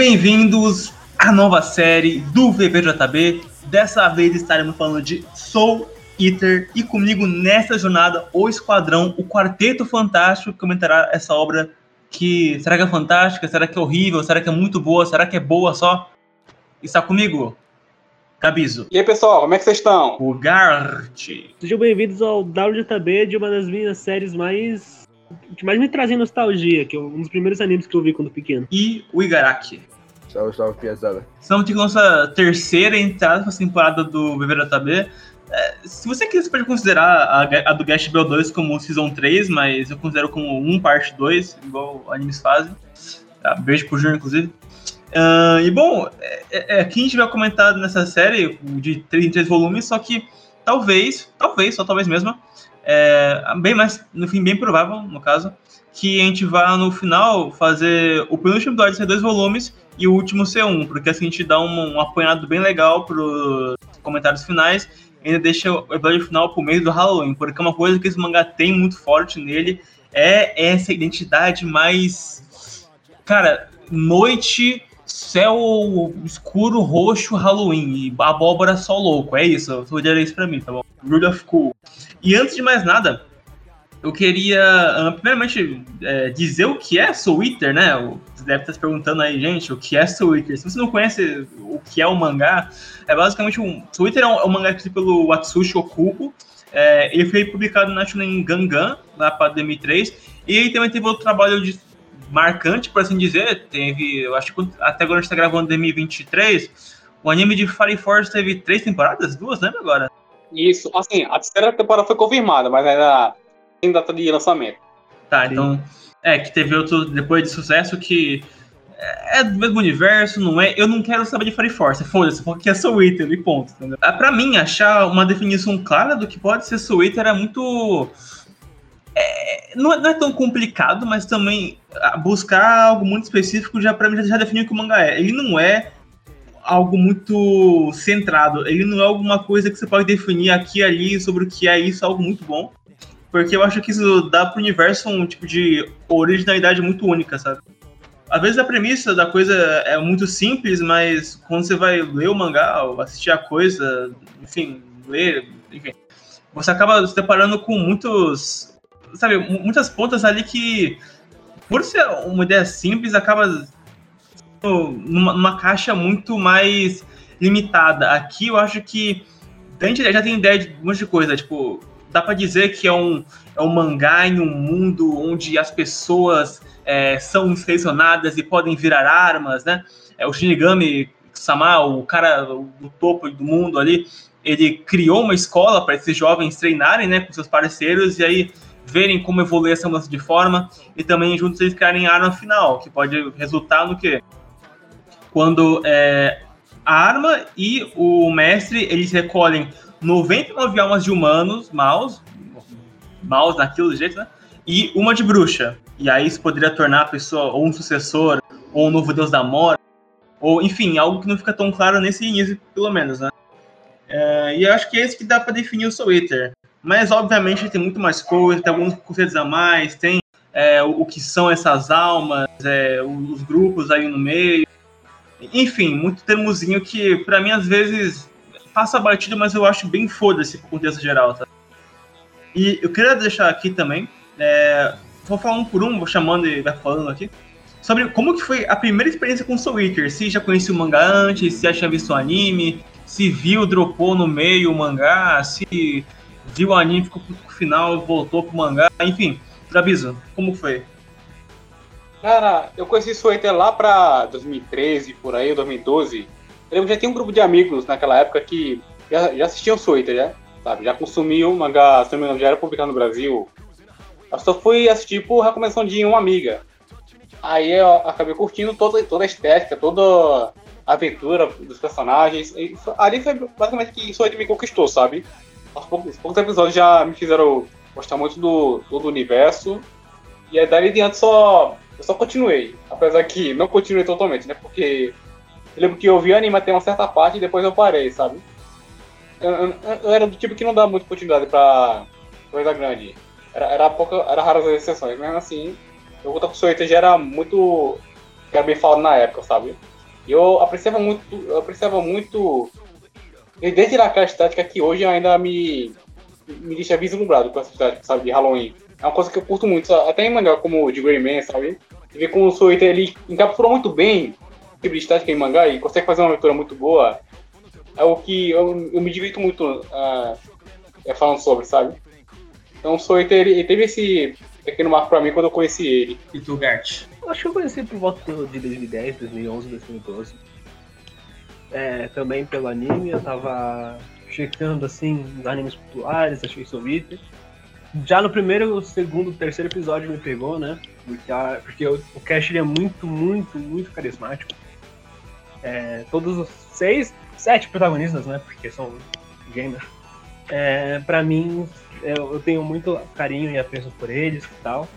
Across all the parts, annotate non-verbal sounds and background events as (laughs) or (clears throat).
Bem-vindos à nova série do VPJB. Dessa vez estaremos falando de Soul Eater e comigo nessa jornada o Esquadrão, o Quarteto Fantástico, que comentará essa obra que será que é fantástica, será que é horrível, será que é muito boa, será que é boa só? Está comigo, Cabizo. E aí, pessoal, como é que vocês estão? O Gart. Sejam bem-vindos ao WJB de uma das minhas séries mais. Que mais me trazem nostalgia, que é um dos primeiros animes que eu vi quando pequeno. E o Igaraki. Salve, salve, piazada. Estamos aqui com a nossa terceira entrada para a temporada do VVJB. É, se você quiser, você pode considerar a, a do Gash Bell 2 como Season 3, mas eu considero como 1 parte 2, igual animes fazem. Tá? Beijo pro Júnior, inclusive. Uh, e bom, é, é, aqui a gente vai comentar nessa série de 3 em 3 volumes, só que talvez, talvez, só talvez mesmo, é, bem mais, no fim, bem provável, no caso, que a gente vá no final fazer o penúltimo episódio ser dois volumes e o último ser um, porque assim a gente dá um, um apanhado bem legal para comentários finais e ainda deixa o episódio final pro meio do Halloween, porque uma coisa que esse mangá tem muito forte nele é essa identidade mais. Cara, noite céu escuro, roxo, Halloween abóbora só louco. É isso, eu vou dizer isso pra mim, tá bom? Rule of Cool. E antes de mais nada, eu queria, uh, primeiramente, é, dizer o que é Soul né? Você deve estar se perguntando aí, gente, o que é Soul. Se você não conhece o que é o mangá, é basicamente um. Soul é um, é um mangá escrito pelo Watsushi Okubo. É, ele foi publicado na Shonen Gangan, lá para 2003. E ele também teve outro trabalho de marcante, por assim dizer. Teve, eu acho que até agora a gente está gravando 2023. O anime de Fire Force teve três temporadas? Duas, lembra agora? Isso, assim, a terceira temporada foi confirmada, mas ainda tem data de lançamento. Tá, então. É, que teve outro depois de sucesso que é do mesmo universo, não é? Eu não quero saber de Fire Force, foda-se, porque é Soul Eater e ponto, entendeu? Ah, pra mim, achar uma definição clara do que pode ser Soul Eater é muito é, não, é, não, é tão complicado, mas também ah, buscar algo muito específico já para mim já definiu o que o mangá é. Ele não é algo muito centrado, ele não é alguma coisa que você pode definir aqui e ali sobre o que é isso, algo muito bom. Porque eu acho que isso dá pro universo um tipo de originalidade muito única, sabe? Às vezes a premissa da coisa é muito simples, mas quando você vai ler o mangá, ou assistir a coisa, enfim, ler, enfim, você acaba se deparando com muitos sabe, muitas pontas ali que, por ser uma ideia simples, acaba numa, numa caixa muito mais limitada. Aqui eu acho que a gente já tem ideia de um monte de coisa, tipo, dá para dizer que é um, é um mangá em um mundo onde as pessoas é, são selecionadas e podem virar armas, né? É, o Shinigami Sama, o cara do topo do mundo ali, ele criou uma escola para esses jovens treinarem, né, com seus parceiros, e aí verem como evoluir essa mudança de forma e também juntos eles criarem arma final, que pode resultar no quê? Quando é, a arma e o mestre eles recolhem 99 almas de humanos, maus, maus naquilo jeito, né? E uma de bruxa. E aí isso poderia tornar a pessoa ou um sucessor, ou um novo deus da morte, ou enfim, algo que não fica tão claro nesse início, pelo menos, né? É, e eu acho que é isso que dá para definir o Soul. Mas, obviamente, tem muito mais coisa, tem alguns conceitos a mais, tem é, o, o, que são essas almas, é, os grupos aí no meio. Enfim, muito termozinho que, para mim, às vezes, passa batido, mas eu acho bem foda-se pro contexto geral, tá? E eu queria deixar aqui também, é, vou falar um por um, vou chamando e vai falando aqui, sobre como que foi a primeira experiência com Soul Eater, se já conhecia o mangá antes, se já tinha visto o anime, se viu, dropou no meio o mangá, se viu o anime, ficou pro final, voltou pro mangá, enfim. Gabizo, como foi? Cara, eu conheci Sueter lá pra 2013, por aí, 2012. Eu já tinha um grupo de amigos naquela época que já, já assistiam Sueter, já, sabe? Já consumiam mangá, se não me engano, já era publicado no Brasil. Eu só fui assistir por recomendação de uma amiga. Aí eu acabei curtindo toda, toda a estética, toda a aventura dos personagens. E ali foi basicamente que Sueter me conquistou, sabe? aos poucos, poucos episódios já me fizeram gostar muito do, do universo. E aí dali diante só. Eu só continuei. Apesar que não continuei totalmente, né? Porque eu lembro que eu vi anime até uma certa parte e depois eu parei, sabe? Eu, eu, eu, era do tipo que não dá muita oportunidade pra coisa grande. Era, era, pouca, era raras as exceções, mesmo assim, o Soita já era muito era bem falado na época, sabe? E eu apreciava muito, eu apreciava muito, desde aquela estética que hoje ainda me, me deixa vislumbrado com essa estética, sabe, de Halloween. É uma coisa que eu curto muito, até em mangá como de Greyman, sabe? Você vê como o Soita, ele encapsulou muito bem o tipo de estética em mangá e consegue fazer uma leitura muito boa. É o que eu, eu me divirto muito uh, falando sobre, sabe? Então o Soita, ele, ele teve esse pequeno marco pra mim quando eu conheci ele. E tu, Gart? Acho que eu conheci por volta de 2010, 2011, 2012. É, também pelo anime, eu tava checando assim os animes populares, achei Twitter. Já no primeiro, segundo, terceiro episódio me pegou, né? Porque, a, porque o, o Cash ele é muito, muito, muito carismático. É, todos os seis, sete protagonistas, né? Porque são gamers. É, pra mim, eu, eu tenho muito carinho e apreço por eles e tal.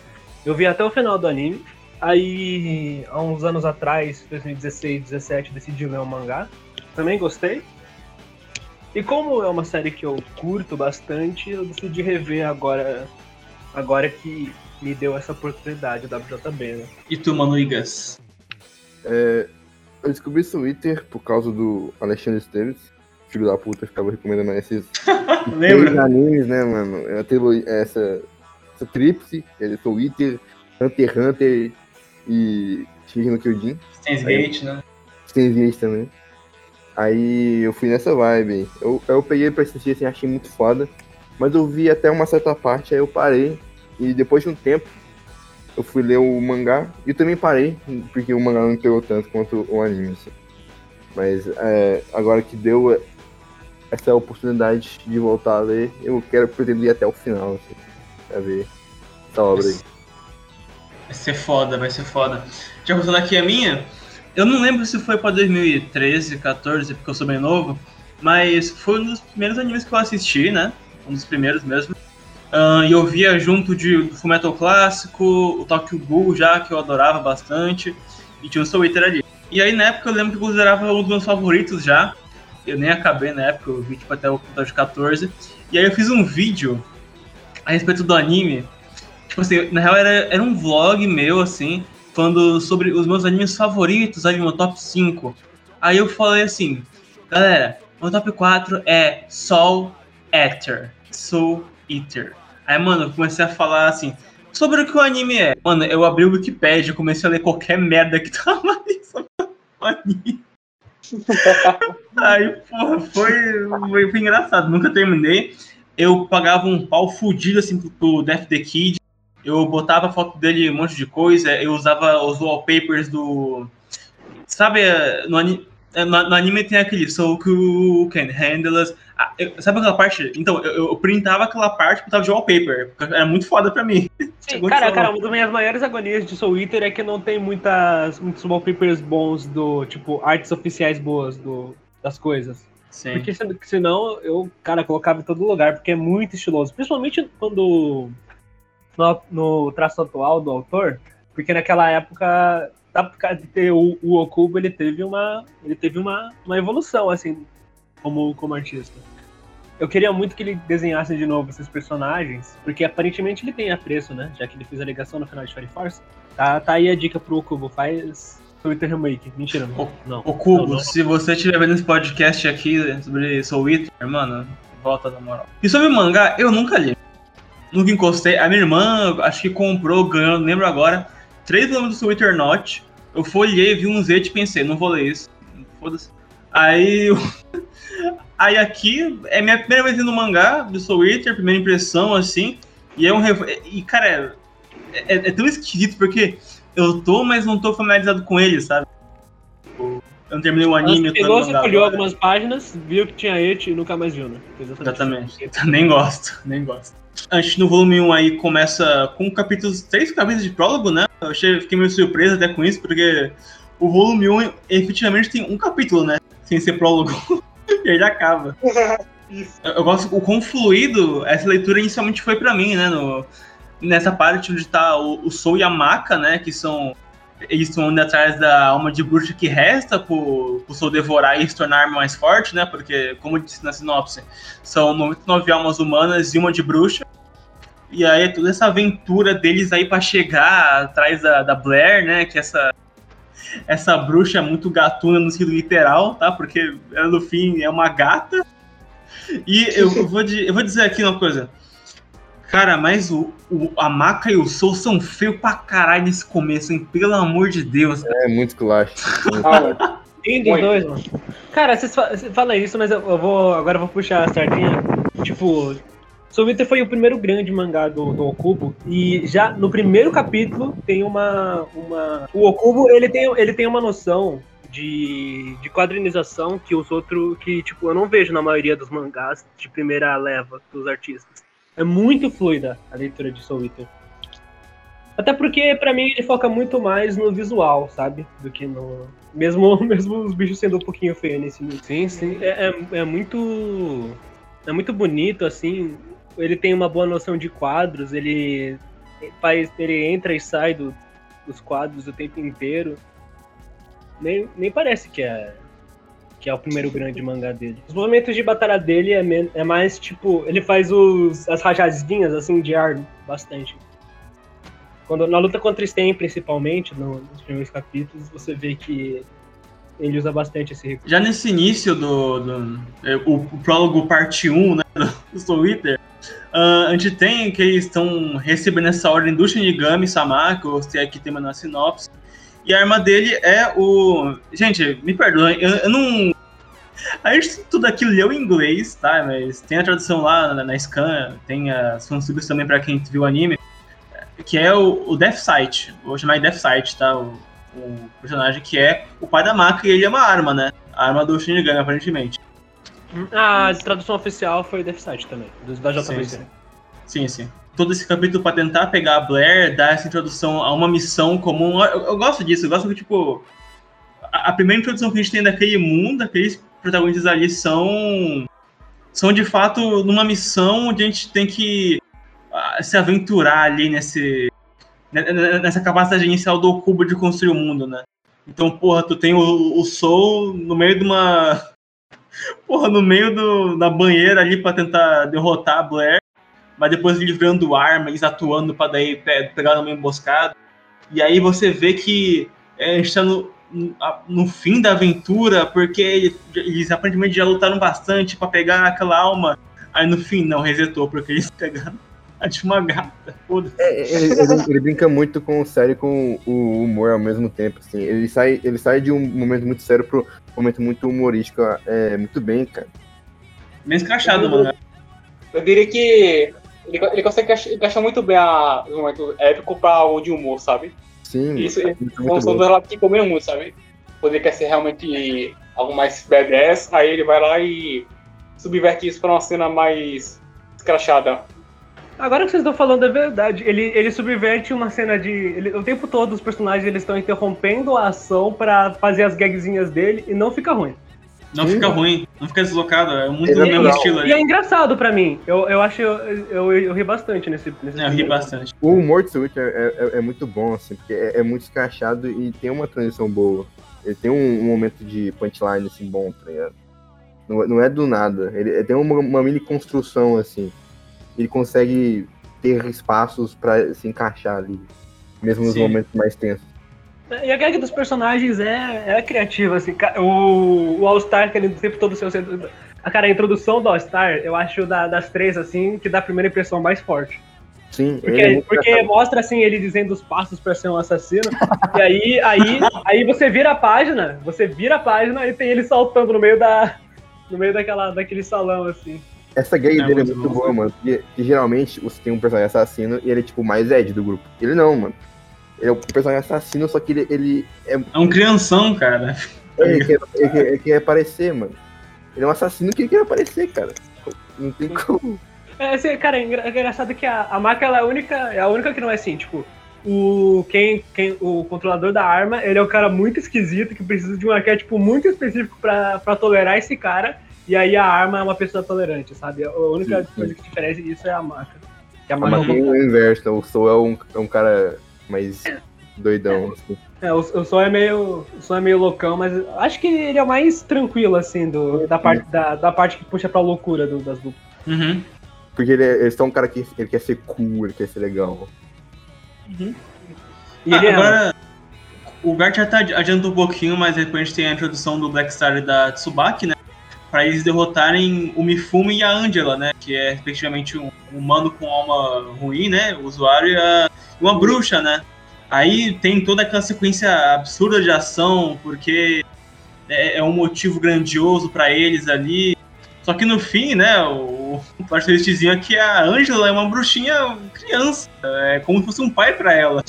Eu vi até o final do anime. Aí, há uns anos atrás, 2016, 2017, decidi ler um mangá. Também gostei. E como é uma série que eu curto bastante, eu decidi rever agora, agora que me deu essa oportunidade, da WJB, né? E tu, Manuigas? É, eu descobri esse Twitter por causa do Alexandre Esteves. Filho da puta, ficava recomendando esses (laughs) Lembra? animes, né, mano? É essa, essa tríplice, é Twitter, Hunter x Hunter e Shingeki no Kyojin. Steins Gate, né? Steins Gate também. Aí eu fui nessa vibe. Eu, eu peguei pra assistir assim, achei muito foda. Mas eu vi até uma certa parte, aí eu parei. E depois de um tempo, eu fui ler o mangá. E também parei, porque o mangá não pegou tanto quanto o anime. Assim. Mas é, agora que deu essa oportunidade de voltar a ler, eu quero pretender ir até o final, assim, pra ver essa obra aí. Vai ser foda, vai ser foda. Já contando aqui a minha, eu não lembro se foi pra 2013, 14, porque eu sou bem novo, mas foi um dos primeiros animes que eu assisti, né? Um dos primeiros mesmo. Uh, e eu via junto de Fullmetal Clássico, o Tokyo Ghoul já, que eu adorava bastante, e tinha o Soul Eater ali. E aí na época eu lembro que eu considerava um dos meus favoritos já. Eu nem acabei na época, eu vi tipo, até o episódio 14. E aí eu fiz um vídeo a respeito do anime. Tipo assim, na real era, era um vlog meu, assim, falando sobre os meus animes favoritos, aí meu top 5. Aí eu falei assim, galera, meu top 4 é Soul Eater. Soul Eater. Aí, mano, eu comecei a falar assim, sobre o que o anime é. Mano, eu abri o Wikipedia e comecei a ler qualquer merda que tava ali sobre o anime. (laughs) Aí, porra, foi, foi, foi, engraçado. Nunca terminei. Eu pagava um pau fudido assim pro Death the Kid eu botava foto dele, um monte de coisa, eu usava os wallpapers do. Sabe, no, anime, no anime tem aquele So Cool, Can Handle Us. Ah, sabe aquela parte? Então, eu, eu printava aquela parte e botava de wallpaper. Era muito foda pra mim. (laughs) Sim, cara, cara, uma das minhas maiores agonias de Soul Eater é que não tem muitas, muitos wallpapers bons do, tipo, artes oficiais boas do, das coisas. Sim. Porque senão eu, cara, colocava em todo lugar, porque é muito estiloso. Principalmente quando no, no traço atual do autor, porque naquela época de ter o, o Okubo ele teve uma ele teve uma, uma evolução assim como como artista. Eu queria muito que ele desenhasse de novo esses personagens porque aparentemente ele tem apreço né? Já que ele fez a ligação no final de Fire Force. Tá, tá aí a dica pro Okubo faz Twitter Remake. Mentira não, não. Okubo não, não. se você estiver vendo esse podcast aqui sobre Soul Eater mano volta na moral. E sobre mangá eu nunca li nunca encostei. A minha irmã, acho que comprou, ganhou, não lembro agora, três volumes do Twitter Not. Eu folhei, vi um Z e pensei, não vou ler isso. Foda-se. Aí. (laughs) Aí aqui é minha primeira vez no mangá do Soul primeira impressão, assim. E é um. E, cara, é, é, é, tão esquisito porque eu tô, mas não tô familiarizado com ele, sabe? Eu não terminei o anime. Mas pegou, você olhou algumas páginas, viu que tinha et e nunca mais viu, né? Exatamente. Exatamente. (laughs) nem gosto, nem gosto. A gente no volume 1 aí começa com capítulos, três capítulos de prólogo, né? Eu achei, fiquei meio surpreso até com isso, porque o volume 1 efetivamente tem um capítulo, né? Sem ser prólogo. (laughs) e aí já acaba. (laughs) eu, eu, gosto o quão fluido essa leitura inicialmente foi para mim, né? No, nessa parte onde tá o, o Soul e a Maca, né? Que são eles estão indo atrás da alma de bruxa que resta pro, pro Soul devorar e se tornar mais forte, né? Porque, como eu disse na sinopse, são 99 almas humanas e uma de bruxa. E aí toda essa aventura deles aí para chegar atrás da, da Blair, né? Que é essa essa bruxa é muito gatuna no sentido literal, tá? Porque ela no fim é uma gata. E eu (laughs) vou, eu vou dizer aqui uma coisa. Cara, mas o, o, a Maca e o Soul são feios pra caralho nesse começo, hein? Pelo amor de Deus. É muito clássico. Tem dos dois, mano. Cara, vocês falam isso, mas eu, eu, vou. Agora eu vou puxar a sardinha. Tipo, Soul Eater foi o primeiro grande mangá do, do Okubo. E já no primeiro capítulo tem uma. uma... O Okubo, ele tem, ele tem uma noção de, de quadrinização que os outros. que, tipo, eu não vejo na maioria dos mangás de primeira leva dos artistas. É muito fluida a leitura de Soul Eater. Até porque, para mim, ele foca muito mais no visual, sabe? Do que no. Mesmo, (laughs) mesmo os bichos sendo um pouquinho feios nesse livro. Sim, sim. É, é, é, muito. É muito bonito, assim. Ele tem uma boa noção de quadros, ele faz. Ele entra e sai do, dos quadros o tempo inteiro. Nem, nem parece que é que é o primeiro grande mangá dele. Os movimentos de batalha dele é, é mais tipo. Ele faz os, as rajadinhas assim de ar bastante. Quando, na luta contra Sten, principalmente, no, nos primeiros capítulos, você vê que ele usa bastante esse recurso. Já nesse início do, do é, o, o, prólogo parte 1 né, do Eater, uh, a gente tem que eles estão recebendo essa ordem do Shinigami Samako, se aqui tem uma sinopse, e a arma dele é o. Gente, me perdoem, eu, eu não. A gente tudo aquilo leu em inglês, tá? Mas tem a tradução lá na, na Scan, tem as fansubs também pra quem viu o anime, que é o, o Death Sight. Vou chamar de Death Sight, tá? O, o, personagem que é o pai da Maka e ele é uma arma, né? A arma do Shinigami, aparentemente. A tradução oficial foi Death Sight também, da JVC. Sim, sim. sim, sim todo esse capítulo para tentar pegar a Blair, dar essa introdução a uma missão comum. Eu, eu gosto disso, eu gosto que, tipo, a, a, primeira introdução que a gente tem daquele mundo, aqueles protagonistas ali são. São de fato numa missão onde a gente tem que se aventurar ali nesse. Nessa capacidade inicial do cubo de construir o mundo, né? Então, porra, tu tem o, o Soul no meio de uma. (laughs) Porra, no meio do, da banheira ali para tentar derrotar a Blair mas depois livrando armas, atuando para daí pegar numa emboscada. E aí você vê que é, está no, no fim da aventura, porque eles aparentemente já lutaram bastante para pegar aquela alma. Aí no fim não resetou, porque eles (laughs) pegaram a de uma gata. É, é, ele, ele, ele, brinca muito com o sério com o humor ao mesmo tempo. Assim. Ele, sai, ele sai de um momento muito sério para um momento muito humorístico. É, muito bem, cara. Bem escrachado, mano. Eu diria que ele, ele consegue encaixar muito bem a, o momento épico pra algo de humor, sabe? Sim. Isso é são, são dois lados que combinam muito, sabe? Quando ele quer ser realmente algo mais badass, aí ele vai lá e subverte isso pra uma cena mais escrachada. Agora que vocês estão falando é verdade, ele, ele subverte uma cena de. Ele, o tempo todo os personagens eles estão interrompendo a ação para fazer as gagzinhas dele e não fica ruim. Não Sim, fica ruim, não fica deslocado, é muito do mesmo estilo. E é engraçado pra mim, eu, eu acho, eu, eu, eu ri bastante nesse, nesse é, Eu ri bastante. O humor de Switch é, é, é, muito bom, assim, porque é, é, muito escrachado e tem uma transição boa. Ele tem um, um momento de punchline, assim, bom, tá ligado? Não, não é do nada, ele, ele tem uma, uma, mini construção, assim. Ele consegue ter espaços pra se encaixar ali, mesmo nos Sim. momentos mais tensos. E a gag dos personagens é, é criativa, assim. O, o All-Star, que ele sempre todo o seu. A cara, a introdução do All-Star, eu acho da, das três, assim, que dá a primeira impressão mais forte. Sim, porque, é porque mostra assim ele dizendo os passos para ser um assassino. e aí, aí, aí você vira a página, você vira a página e tem ele saltando no meio da no meio daquela daquele salão assim. Essa gag é dele é muito boa, mano. Porque, porque, geralmente você tem um personagem assassino e ele é tipo o mais Ed do grupo. Ele não, mano. Ele é um personagem assassino, só que ele, ele é. É um crianção, cara. É, ele, quer, ele, quer, ele quer aparecer, mano. Ele é um assassino que quer aparecer, cara. Não tem como. É, assim, cara, é, é engraçado que a, a marca ela é a única, é a única que não é assim, tipo, o quem, quem o controlador da arma, ele é um cara muito esquisito que precisa de um arquétipo muito específico para tolerar esse cara, e aí a arma é uma pessoa tolerante, sabe? A única sim, sim. coisa que diferencia isso é a marca. Que a marca, é o inverso, o Soul é um, é um cara mais doidão. Assim. É, o, o Sol é meio. O Sol é meio loucão, mas acho que ele é o mais tranquilo, assim, do, da, parte, da, da parte que puxa pra loucura do, das duplas. Uhum. Porque ele, é, ele é um cara que ele quer ser cool, ele quer ser legal. Uhum. E ah, ele é agora, o Gart já tá adiantando um pouquinho, mas depois a gente tem a introdução do Black Star e da Tsubaki, né? Pra eles derrotarem o Mifumi e a Angela, né? Que é, respectivamente, um humano com alma ruim, né? O usuário e a, uma bruxa, né? Aí tem toda aquela sequência absurda de ação, porque é, é um motivo grandioso para eles ali. Só que no fim, né, o, o twistzinho é que a Angela é uma bruxinha criança. É como se fosse um pai para ela.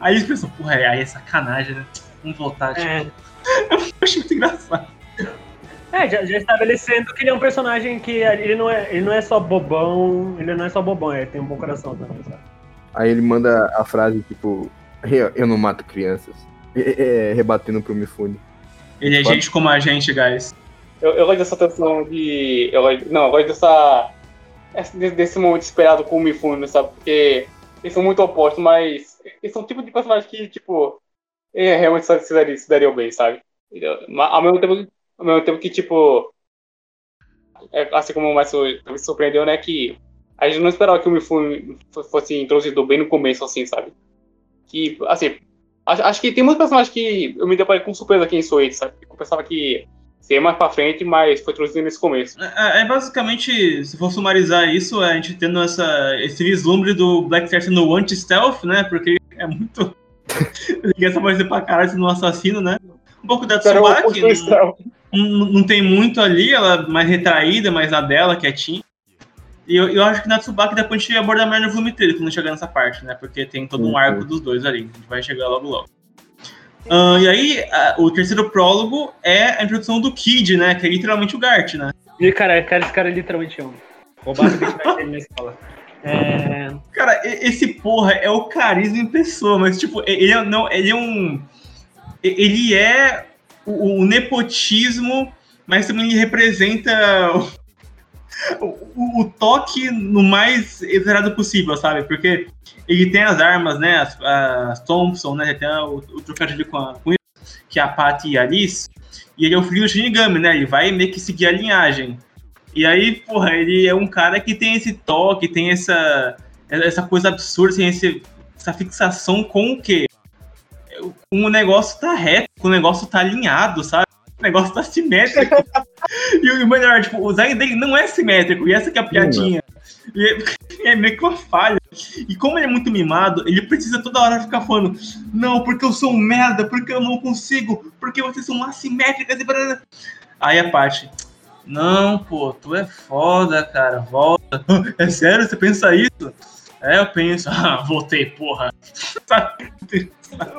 Aí eles pensam, porra, aí é sacanagem, né? Vamos voltar, tipo. É. (laughs) Eu acho muito engraçado. É, já, já estabelecendo que ele é um personagem que ele não é, ele não é só bobão, ele não é só bobão, ele tem um bom coração também, sabe? Aí ele manda a frase, tipo, eu, não mato crianças. É, é, rebatendo pro Mifune. Ele é Pode- gente como a gente, guys. Eu, eu gosto dessa tensão de. Eu, gosto- não, eu gosto dessa. esse- Desse, desse momento esperado com o Mifune, sabe? Porque eles são muito opostos, mas eles são o tipo de personagem que, tipo, é, realmente se, se, daria- se dariam bem, sabe? Ao mesmo tempo, ao mesmo tempo que, tipo. é, assim como o Márcio me surpreendeu, né? Que a gente não esperava que o Mifune fo- fosse introduzido bem no começo, assim, sabe? Que, assim, acho, acho que tem muitos personagens que eu me deparei com surpresa aqui em Soid, sabe? Eu pensava que seria mais pra frente, mas foi introduzido nesse começo. É, é basicamente, se for sumarizar isso, é a gente tendo essa, esse vislumbre do Black Star no anti-stealth, né? Porque é muito. (laughs) Ninguém só vai ser pra caralho sendo um assassino, né? Um pouco da Tsubaki, construção. Não, não tem muito ali, ela é mais retraída, mais na dela, quietinha. E eu, eu acho que na Tsubaki depois a gente aborda mais no volume 3, quando chegar nessa parte, né? Porque tem todo um arco dos dois ali, a gente vai chegar logo logo. Ah, e aí, a- o terceiro prólogo é a introdução do Kid, né? Que é literalmente o Gart, né? E, cara, cara, esse cara é literalmente um. Roubaram dele (laughs) na escola. É. Cara, esse porra é o carisma em pessoa, mas tipo, ele é, não, ele é um. Ele é o, o nepotismo, mas também representa o, o- o toque no mais exagerado possível, sabe? Porque ele tem as armas, né? As, as Thompson, né? Tem o, o trocadilho com, a, com que é a Patty e a Alice. E ele é o filho do Shinigami, né? Ele vai meio que seguir a linhagem. E aí, porra, ele é um cara que tem esse toque, tem essa, essa coisa absurda, tem esse, essa fixação com o quê? O negócio tá reto, o negócio tá alinhado, sabe? O negócio tá simétrico. e o melhor, tipo, o design dele não é simétrico, e essa que é a piadinha. E é, (laughs) é meio que uma falha. E como ele é muito mimado, ele precisa toda hora ficar falando: Não, porque eu sou um merda, porque eu não consigo, porque vocês são assimétricas e. blá, blá." Aí a parte. Não, pô, tu é foda, cara, volta. (laughs) É sério, você pensa isso? É, eu penso. (laughs) Ah, voltei, porra. Sabe?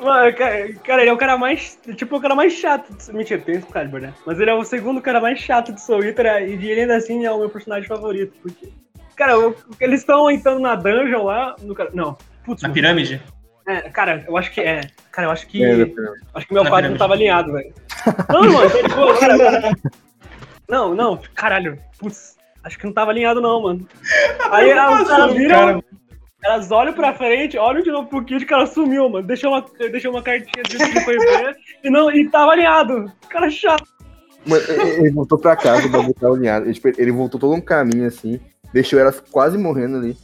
Mano, cara, cara, ele é o cara mais. Tipo, o cara mais chato. De... Mentira, tem esse Calibur, né? Mas ele é o segundo cara mais chato de Soul Eater e ele ainda assim é o meu personagem favorito. Porque. Cara, o- eles estão entrando na dungeon lá. No... cara- Não. Putz, Na mano. pirâmide? É, cara, eu acho que é. Cara, eu acho que. É, Acho que meu quadro não tava alinhado, velho. Não, mano, tá boa, cara. Não, não, caralho. Putz, acho que não tava alinhado, não, mano. (laughs) Aí Como os caras assim, viram. cara? Elas olham pra frente, olham de novo pro Kid, o cara sumiu, mano. Deixou uma, deixou uma cartinha de que foi ver e, não, e tava alinhado. Cara chato. Mano, ele voltou pra casa, o bagulho tá alinhado. Tipo, ele voltou todo um caminho assim, deixou elas quase morrendo ali.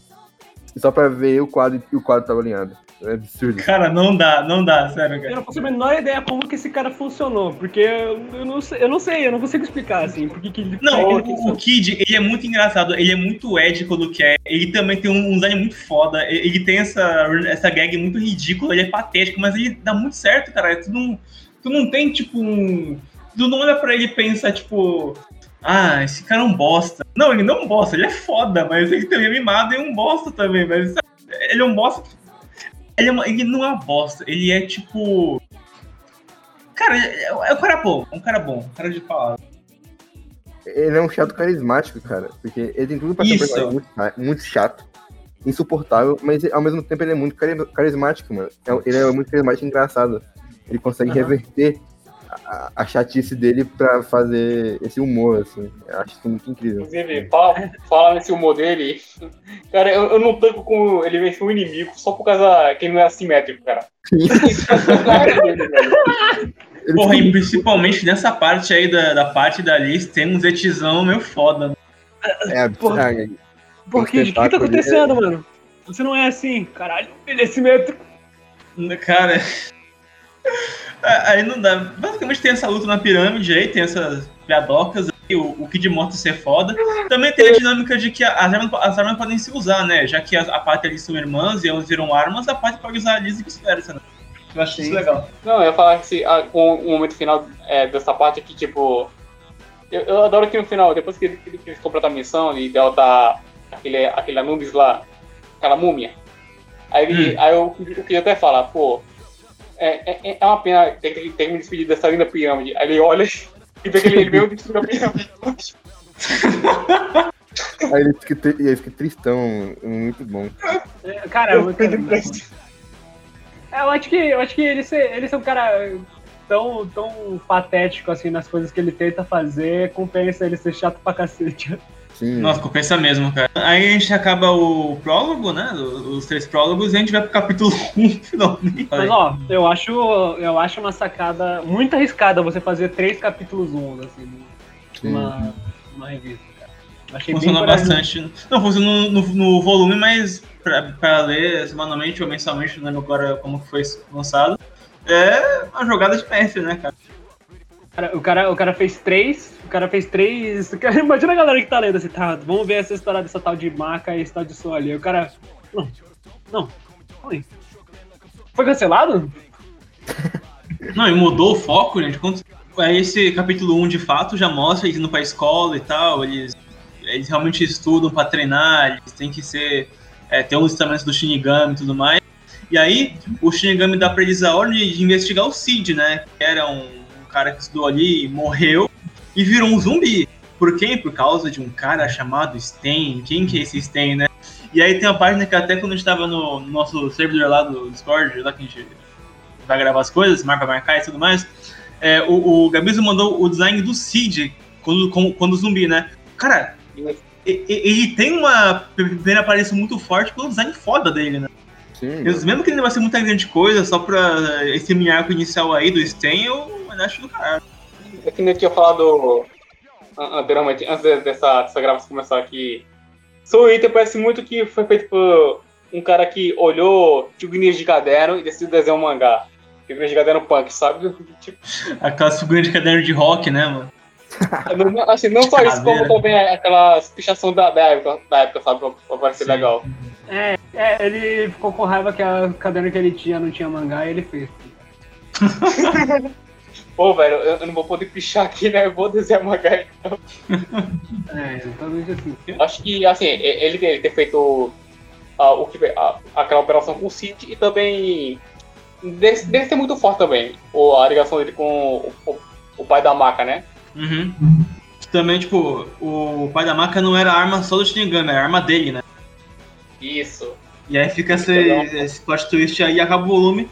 Só pra ver o quadro e o quadro tava alinhado. É absurdo. Cara, não dá, não dá, sério, Eu cara. não faço a menor ideia como que esse cara funcionou, porque eu, eu não, sei, eu não sei, eu não consigo explicar, assim, porque que ele Não, o, que que o Kid, ele é muito engraçado, ele é muito Ed quando quer, ele também tem um, um design muito foda, ele tem essa, essa gag muito ridícula, ele é patético, mas ele dá muito certo, cara. Tu não, tu não tem, tipo, um. Tu não olha pra ele e pensa, tipo. Ah, esse cara é um bosta. Não, ele não é um bosta, ele é foda, mas ele também é mimado e é um bosta também, mas sabe, ele é um bosta. Ele, é uma- ele não é uma bosta, ele é tipo. Cara, é, é um cara bom, é um cara bom, um cara de palavra. Ele é um chato carismático, cara. Porque ele tem tudo pra ser Isso. personagem muito, muito chato, insuportável, mas ao mesmo tempo ele é muito cari- carismático, mano. É- Ele é muito carismático e engraçado. Ele consegue Aham. reverter a, a chatice dele pra fazer esse humor, assim. Eu acho isso muito incrível. Inclusive, fala, fala nesse humor dele. Cara, eu, eu não tanco com ele vencer um inimigo só por causa que ele não é assimétrico, cara. Ele Porra, e principalmente nessa parte aí da, da parte da Liz, tem um zetizão meio foda. né? É absurdo. Porra. Por quê? O que tá acontecendo, mano? Você não é assim, caralho, ele é simétrico. Cara. É, Aí não dá. Basicamente tem essa luta na pirâmide aí, tem essas piadocas aí, o, o Kid Morto ser foda. Também tem a dinâmica de que as armas, as armas podem se usar, né? Já que a, a Pátria e a Liz são irmãs e elas viram armas, a Pátria pode usar a Liz e vice-versa, né? Eu acho isso legal. Não, eu ia falar que se, o momento final é, dessa parte aqui, tipo. Eu, eu adoro que no final, depois que, que, que eles completam a missão e derrotar aquele, aquele Anubis lá, aquela múmia. Aí, ele, aí eu, eu queria até falar, pô, é, é, é uma pena ter, que- ter que me despedir dessa linda pirâmide. Aí ele olha e vê que ele, ele veio destruir a pirâmide. Aí ele fica, e ele fica tristão, muito bom. É, Cara, eu, É, eu acho que eu acho que ele ser, ele ser um cara tão, tão patético assim nas coisas que ele tenta fazer, compensa ele ser chato pra cacete. Sim. Nossa, compensa mesmo, cara. Aí a gente acaba o prólogo, né? Os três prólogos, e a gente vai pro capítulo 1, (laughs) finalmente. Mas ó, eu acho, eu acho uma sacada muito arriscada você fazer três capítulos um, assim, sim. numa, numa revista, cara. Achei Funciona bastante. Não, funciona no, no, no volume, mas pra, pra ler semanalmente ou mensalmente, não lembro agora como que foi lançado. É uma jogada de mestre, né, cara? Cara, o, cara, o cara fez três. Cara fez três. cara, (laughs) Imagina a galera que tá lendo assim, tá? Vamos ver essa história dessa tal de maca e esse tal de sol ali. O cara. Não, não. Oi. Foi cancelado? (laughs) Não, e mudou o foco, gente. Quando, aí esse capítulo 1 de fato já mostra eles indo pra escola e tal, eles, eles realmente estudam pra treinar, eles têm que ser. É, ter uns instrumentos do Shinigami e tudo mais. E aí, o Shinigami dá pra eles a ordem de investigar o Cid, né? Que era um, um cara que estudou ali, morreu e virou um zumbi. Por quem? Por causa de um cara chamado Sten. Quem que é esse Sten, né? E aí tem uma página que até quando a gente tava no, no nosso servidor lá do Discord, lá que a gente vai gravar as coisas, marca marcar e tudo mais, é, o, o Gabizo mandou o design do Cid quando, como- quando zumbi, né? Cara, e- e- ele tem uma primeira aparição muito forte pelo design foda dele, né? Sim. Mesmo que ele não vai ser muita grande coisa, só pra esse mini arco inicial aí do Sten, eu acho do caralho. É que nem eu tinha falado an- anteriormente, antes de- dessa, dessa gravação começar aqui. Soul Eater parece muito que foi feito por um cara que olhou figurinhas de caderno e decidiu desenhar um mangá. Figurinhas de caderno punk, sabe? (laughs) Tipo, Aquelas figurinhas de caderno de rock, né, mano? não- assim, não só isso, como também aquelas pichação da, da, época, da época, sabe? Pra, pra parecer Sim. legal. É, é, ele ficou com raiva que a caderno que ele tinha não tinha mangá e ele fez. (laughs) Pô, velho, eu, não vou poder pichar aqui, né? Eu vou desenhar mangá. (laughs) É, exatamente assim. Acho que, assim, ele, ele ter feito ah, o que, a- aquela operação com o Cid e também. Deve, deve ser muito forte também o, a ligação dele com o, o- o pai da maca, né? Uhum. Também, tipo, o pai da maca não era a arma só do Shinigami, era a arma dele, né? Isso. E aí fica esse, Legal. esse plot twist aí, acaba o volume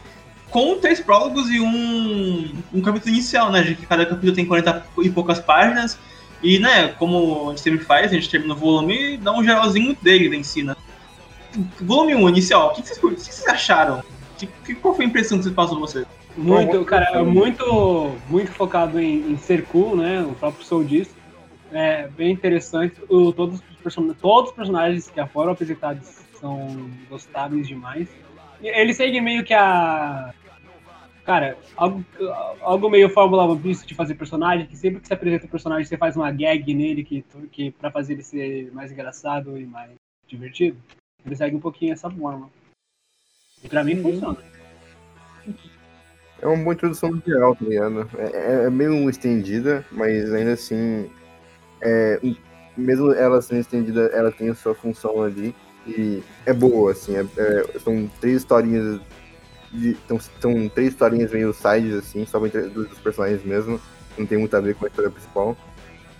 com três prólogos e um, um capítulo inicial, né? De que cada capítulo tem 40 e poucas páginas. E, né, como a gente sempre faz, a gente termina o volume e dá um geralzinho dele em si, né? Volume 1, inicial, o que vocês, o que vocês acharam? Que, que- qual foi a impressão que vocês passou pra vocês? Muito, cara, muito, muito focado em, em ser cool, né? O próprio Soul diz. É bem interessante. O, todos, os person todos os personagens que já foram apresentados são gostáveis demais. E ele segue meio que a. Cara, algo, algo meio Fórmula One Piece de fazer personagem, que sempre que você apresenta o personagem, você faz uma gag nele que, que pra fazer ele ser mais engraçado e mais divertido. Ele segue um pouquinho essa forma. E pra mim funciona. É uma boa introdução no geral, tá ligado? É, é- é meio estendida, mas ainda assim, é, um- mesmo ela sendo estendida, ela tem a sua função ali e é boa, assim. é- é- são três historinhas, são, são três historinhas meio sides, assim, só dos dos personagens mesmo. Não tem muito a ver com a história principal,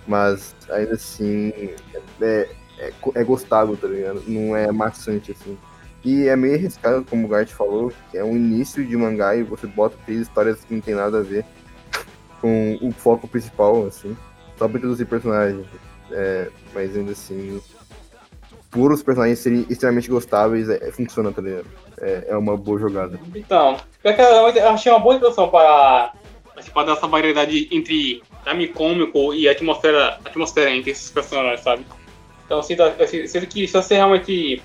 mas ainda assim é, é, é, é gostável, tá ligado? Não é maçante, assim. E é meio arriscado, como o Gart falou, que é um início de mangá e você bota três histórias que não tem nada a ver com o foco principal, assim, só pra introduzir personagens. É, mas ainda assim, por os personagens serem extremamente gostáveis, é, funciona, tá ligado? É, é uma boa jogada. Então, eu achei uma boa introdução para, assim, para dar essa variedade entre time cômico e atmosfera, atmosfera entre esses personagens, sabe? Então, eu sinto, eu sinto- que se você realmente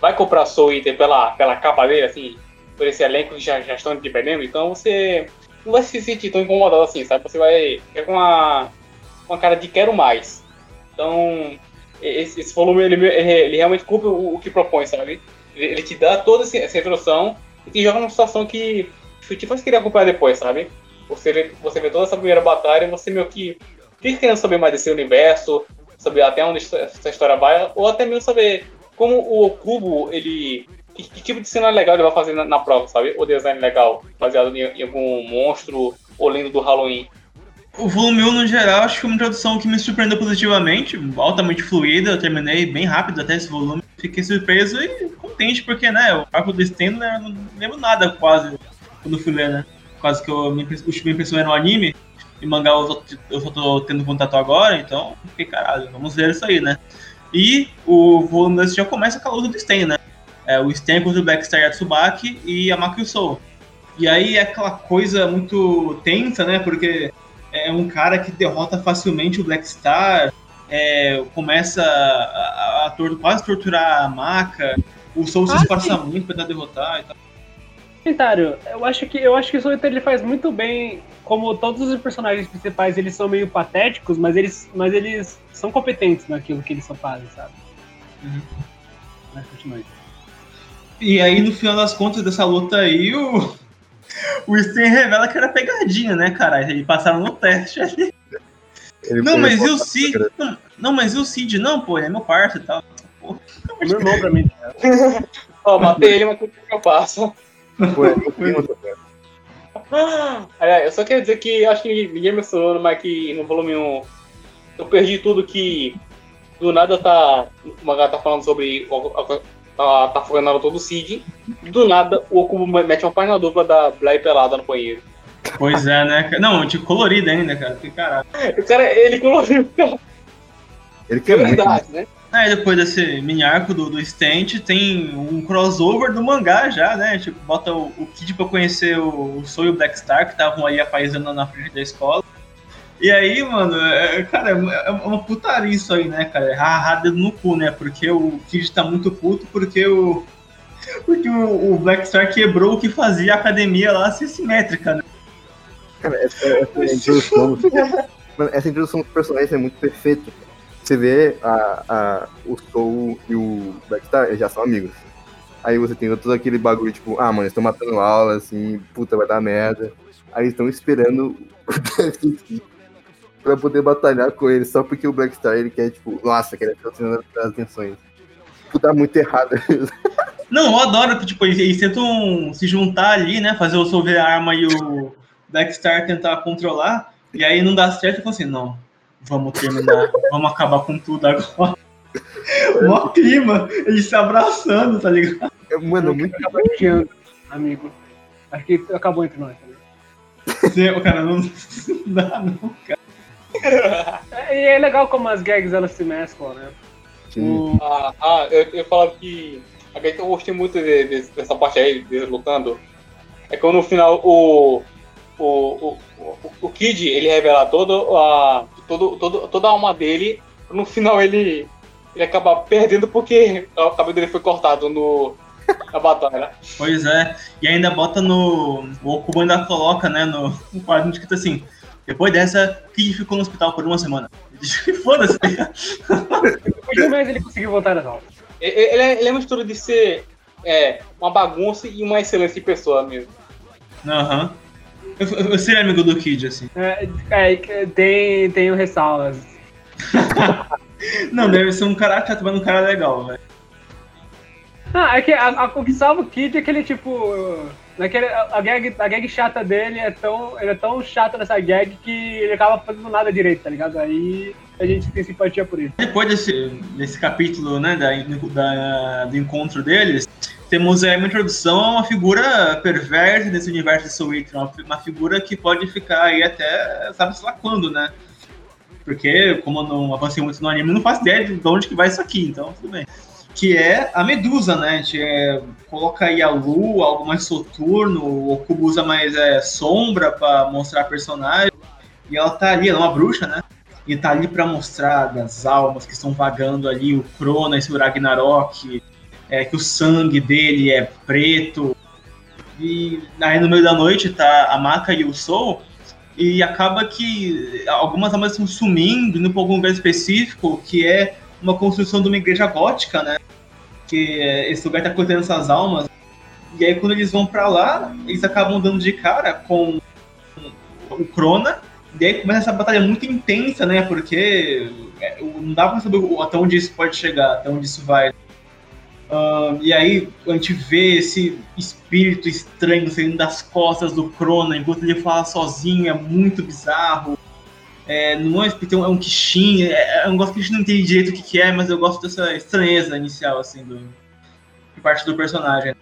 vai comprar Soul Eater pela, pela capa dele, assim, por esse elenco que já, já estão te perdendo, então você não vai se sentir tão incomodado assim, sabe? Você vai ficar com uma, uma cara de quero mais. Então, esse, esse volume, ele, ele, realmente cumpre o, o que propõe, sabe? Ele, te dá toda essa introdução e te joga numa situação que te faz querer acompanhar depois, sabe? Você vê, você vê toda essa primeira batalha e você meio que fica querendo saber mais desse universo, saber até onde essa história vai, ou até mesmo saber como o Cubo, ele. Que, que tipo de cena legal ele vai fazer na, na prova, sabe? O design legal, baseado em, em algum monstro ou lendo do Halloween. O volume 1, no geral, acho que foi uma introdução que me surpreendeu positivamente, altamente fluida, eu terminei bem rápido até esse volume. Fiquei surpreso e contente, porque, né, o arco do Stand, né, não lembro nada quase quando fui ler, né? Quase que eu, minha, minha impressão era um anime, e mangá eu, tô, eu só tô tendo contato agora, então fiquei caralho, vamos ver isso aí, né? E o volume já começa com a luta do Sten, né? É, o Sten contra o Blackstar Yatsubaki e a Makio Soul. E aí é aquela coisa muito tensa, né? Porque é um cara que derrota facilmente o Blackstar, é, começa a, a, a tor quase torturar a Maka, o Soul se ah, esforça muito pra derrotar e tal. Comentário, eu acho que eu acho que o Soul ele faz muito bem como todos os personagens principais, eles são meio patéticos, mas eles, mas eles são competentes naquilo que eles só fazem, sabe? Uhum. Mas continue. E aí, no final das contas dessa luta aí, o, (laughs) o Sten revela que era pegadinha, né, cara? E passaram no teste ali. Ele não, mas e o Cid? Não, não, mas e o Cid? Não, pô, ele é meu parceiro e tal. Pô, meu irmão pra mim. (laughs) Ó, matei ele, mas o que eu faço? Foi, foi, eu só quero dizer que acho que ninguém mencionou, mas que no volume 1 eu perdi tudo que do nada tá. O mangá tá falando sobre. Tá, tá focando todo o Cid. Do nada o Okubo mete uma página dupla da Blay pelada no banheiro. Pois é, né? Não, tipo, colorido ainda, cara. Que caralho. O cara, ele coloriu, cara. Ele quer é verdade, né? Aí depois desse mini arco do, do Stent, tem um crossover do mangá já, né? Tipo, bota o, o Kid pra conhecer o, o Soul e o Blackstar, que estavam aí apaisando na frente da escola. E aí, mano, é, cara, é, é uma putaria isso aí, né, cara? É rarrada no cu, né? Porque o Kid tá muito puto, porque o. (laughs) Porque o, o Blackstar quebrou o que fazia a academia lá ser simétrica, né? Cara, essa, essa introdução. essa introdução dos personagens é muito perfeita você vê a, a, o Soul e o Blackstar, eles já são amigos. Aí você tem todo aquele bagulho, tipo, ah, mano, eles estão matando aula, assim, puta, vai dar merda. Aí estão esperando o (laughs) Death pra poder batalhar com ele, só porque o Blackstar, ele quer, tipo, nossa, quer ficar as atenções. Tipo, tá muito errado (laughs) Não, eu adoro que, tipo, eles tentam se juntar ali, né, fazer o Soul ver a arma e o Blackstar tentar controlar, e aí não dá certo, e falam assim, não, vamos terminar, vamos acabar com tudo agora. (laughs) Mó clima, eles se abraçando, tá ligado? Mano, muito. Acabou amigo. Acho que acabou entre nós. Tá Sim, cara, não, não (laughs) dá, não, cara. É, e é legal como as gags elas se mesclam, né? Sim. Ah, ah, eu, eu falava que. A que eu gostei muito de, de, dessa parte aí, deles lutando. É quando no final o. O, o, o, Kid ele revela todo a, todo, todo, toda a alma dele, no final ele, ele acaba perdendo porque o cabelo dele foi cortado no, na batalha. (laughs) Pois é, e ainda bota no. O Okubo ainda coloca, né, no, no quadro escrito assim. Depois dessa, Kid ficou no hospital por uma semana. Foda-se. Depois de um mês ele conseguiu voltar nas aulas. Ele, é, ele é uma mistura de ser é, uma bagunça e uma excelência de pessoa mesmo. Aham. Uhum. Eu, eu seria amigo do Kid, assim. É, é tem, tem ressalvas. (laughs) não, deve ser um cara chato, mas um cara legal, velho. Ah, é que a, a, o que salva o Kid é que ele, tipo. Naquele, a, gag, a gag chata dele é tão. Ele é tão chato nessa gag que ele acaba fazendo nada direito, tá ligado? Aí a gente tem simpatia por isso. Depois desse, desse capítulo, né, da, da, do encontro deles, temos aí uma introdução a uma figura perversa desse universo de Soul Eater, uma figura que pode ficar aí até, sabe-se lá quando, né? Porque, como eu não avancei muito no anime, não faço ideia de onde que vai isso aqui, então tudo bem. Que é a Medusa, né? A gente é, coloca aí a Lu, algo mais soturno, o Kubo usa mais é, sombra para mostrar a personagem. E ela tá ali, ela é uma bruxa, né? E tá ali para mostrar das almas que estão vagando ali, o Cronos e o Ragnarok, é, que o sangue dele é preto. E aí no meio da noite tá a Maka e o Soul, e acaba que algumas almas estão sumindo, indo para algum lugar específico, que é uma construção de uma igreja gótica, né? Que esse lugar tá contendo essas almas. E aí quando eles vão para lá, eles acabam dando de cara com o Crona, e aí começa essa batalha muito intensa, né? Porque é, não dá pra saber até onde isso pode chegar, até onde isso vai. Uh, e aí a gente vê esse espírito estranho saindo das costas do Crona enquanto ele fala sozinho, é muito bizarro. É, não é um espírito, é um Kishin, é, é um negócio que a gente não entende direito o que, que é, mas eu gosto dessa estranheza inicial, assim, do, de parte do personagem.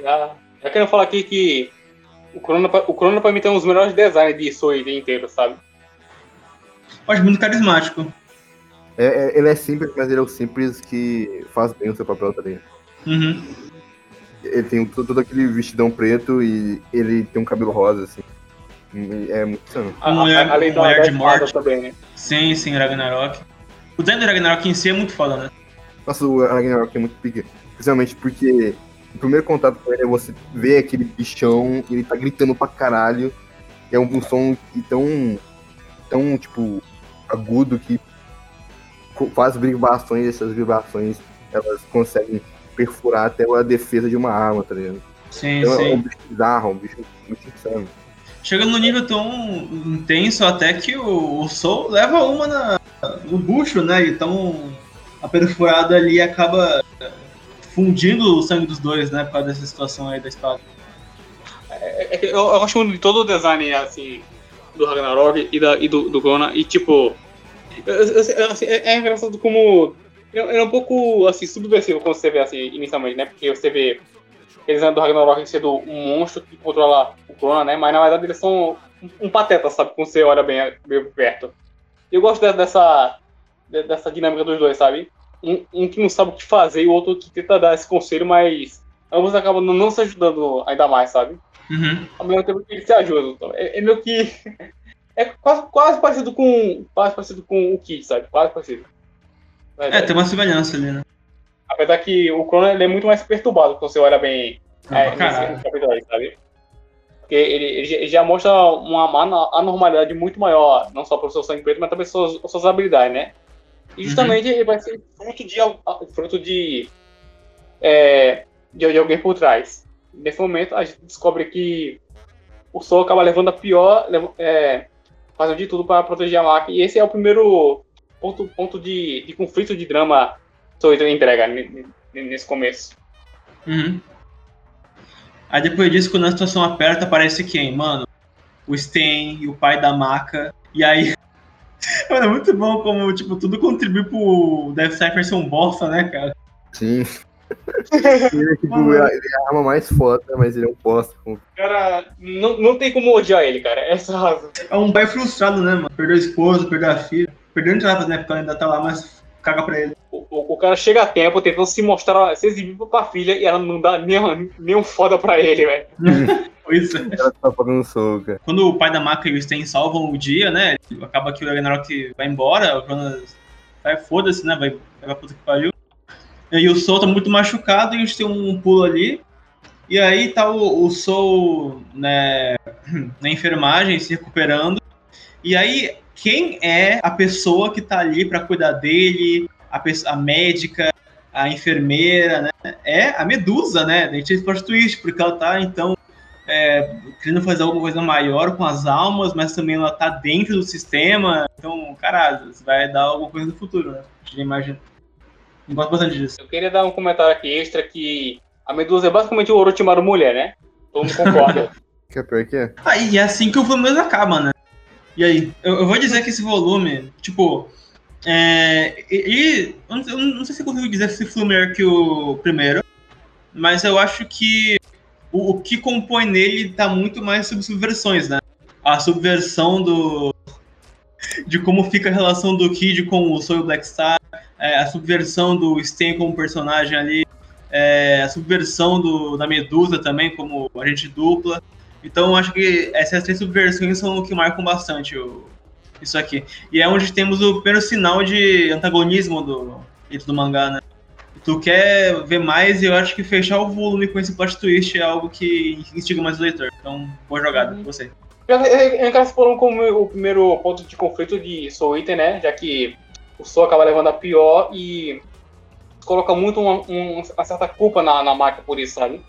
Já, já quero falar aqui que o Corona, o Corona pra mim tem um dos melhores designs de Soid inteiro, sabe? Eu acho muito carismático. É, é, ele é simples, mas ele é o simples que faz bem o seu papel também. Uhum. Ele tem todo, todo, aquele vestidão preto e ele tem um cabelo rosa, assim. É muito insano. Um olhar, Além um olhar de morte. Também, né? Sim, sim, Ragnarok. O design do Ragnarok em si é muito foda, né? Nossa, o Ragnarok é muito pique. Principalmente porque o primeiro contato com ele é você ver aquele bichão e ele tá gritando pra caralho. É um, um som tão, tão, tipo, agudo que faz vibrações e essas vibrações elas conseguem perfurar até a defesa de uma arma, tá ligado? Sim, então, sim. É um bicho bizarro, um bicho muito insano. Chega no nível tão intenso até que o, o Soul leva uma na, no bucho, né? Então a perfurada ali acaba fundindo o sangue dos dois, né? Por causa dessa situação aí da espada. É, é, eu, eu muito de todo o design, assim, do Ragnarok e, da, e do, do Gona, e tipo. Assim, é, é engraçado como. É um pouco assim, subversivo quando você vê assim, inicialmente, né? Porque você vê eles do Ragnarok sendo um monstro que controla o Crona, né? Mas na verdade eles são um, um pateta, sabe? Quando você olha bem, bem perto. Eu gosto dessa, dessa dinâmica dos dois, sabe? um, um, que não sabe o que fazer e o outro que tenta dar esse conselho, mas ambos acabam não se ajudando ainda mais, sabe? Uhum. Ao mesmo tempo que eles se ajudam. É, é meio que. É quase, quase parecido com. Quase parecido com o Kid, sabe? Quase parecido. É, tem uma semelhança ali, né? Apesar que o Crono é muito mais perturbado quando você olha bem ah, é, nesse capítulo sabe? Porque ele, ele, já mostra uma anormalidade muito maior, não só pelo seu sangue preto, mas também suas, suas habilidades, né? E justamente uhum. ele vai ser fruto de, fruto de, é, de, de, alguém por trás. Nesse momento, a gente descobre que o Sol acaba levando a pior, é, fazendo de tudo para proteger a máquina. E esse é o primeiro ponto, ponto de, de conflito de drama que o entrega nesse começo. Uhum. Aí depois disso, quando a situação aperta, aparece quem? Mano, o Sten e o pai da Maca. E aí (laughs) Mano, é muito bom como, tipo, tudo contribui pro Death Cypher ser um bosta, né, cara? Sim. Ele, é, tipo, ele é a arma mais foda, mas ele é um bosta. Cara, não, não tem como odiar ele, cara. Essa razão. É um pai frustrado, né, mano? Perdeu a esposa, perdeu a filha. Perdeu entre aspas, né? Porque ela ainda tá lá, mas caga pra ele. O, o, o, cara chega a tempo tentando se mostrar, se exibir pra filha e ela não dá nem, nem um foda pra ele, velho. Pois é. Ela tá pagando soco. Quando o pai da Maka e o Sten salvam o dia, né? Acaba que o Ragnarok vai embora, o Jonas vai foda-se, né? Vai, vai pra puta que pariu. E o Sol tá muito machucado e a gente tem um pulo ali. E aí tá o, o Sol né, (clears throat) na enfermagem, se recuperando. E aí, quem é a pessoa que tá ali para cuidar dele? A, a médica, a enfermeira, né? É a Medusa, né? A gente esse twist, porque ela tá, então, é, querendo fazer alguma coisa maior com as almas, mas também ela tá dentro do sistema. Então, caralho, vai dar alguma coisa no futuro, né? Eu imagino. Eu gosto bastante disso. Eu queria dar um comentário aqui extra que a Medusa é basicamente o Orochimaru mulher, né? Todo mundo concorda. (laughs) que é pior que é. Ah, e é assim que o volume acaba, né? E aí? Eu, eu vou dizer que esse volume, tipo. É, e, eu não, eu não sei se eu consigo dizer se foi melhor que o primeiro, mas eu acho que o, o, que compõe nele tá muito mais sobre subversões, né? A subversão do. de como fica a relação do Kid com o Soul Black Star, é, a subversão do Sten como personagem ali, é, a subversão do, da Medusa também como agente dupla. Então acho que essas três subversões são o que marcam bastante o, isso aqui. E é onde temos o primeiro sinal de antagonismo do, do mangá, né? Tu quer ver mais e eu acho que fechar o volume com esse plot twist é algo que instiga mais o leitor. Então, boa jogada, Uhum. você. Eles foram como o primeiro ponto de conflito de Soul Eater, né? Já que o Soul acaba levando a pior e coloca muito uma, um- uma certa culpa na, na máquina por isso, sabe?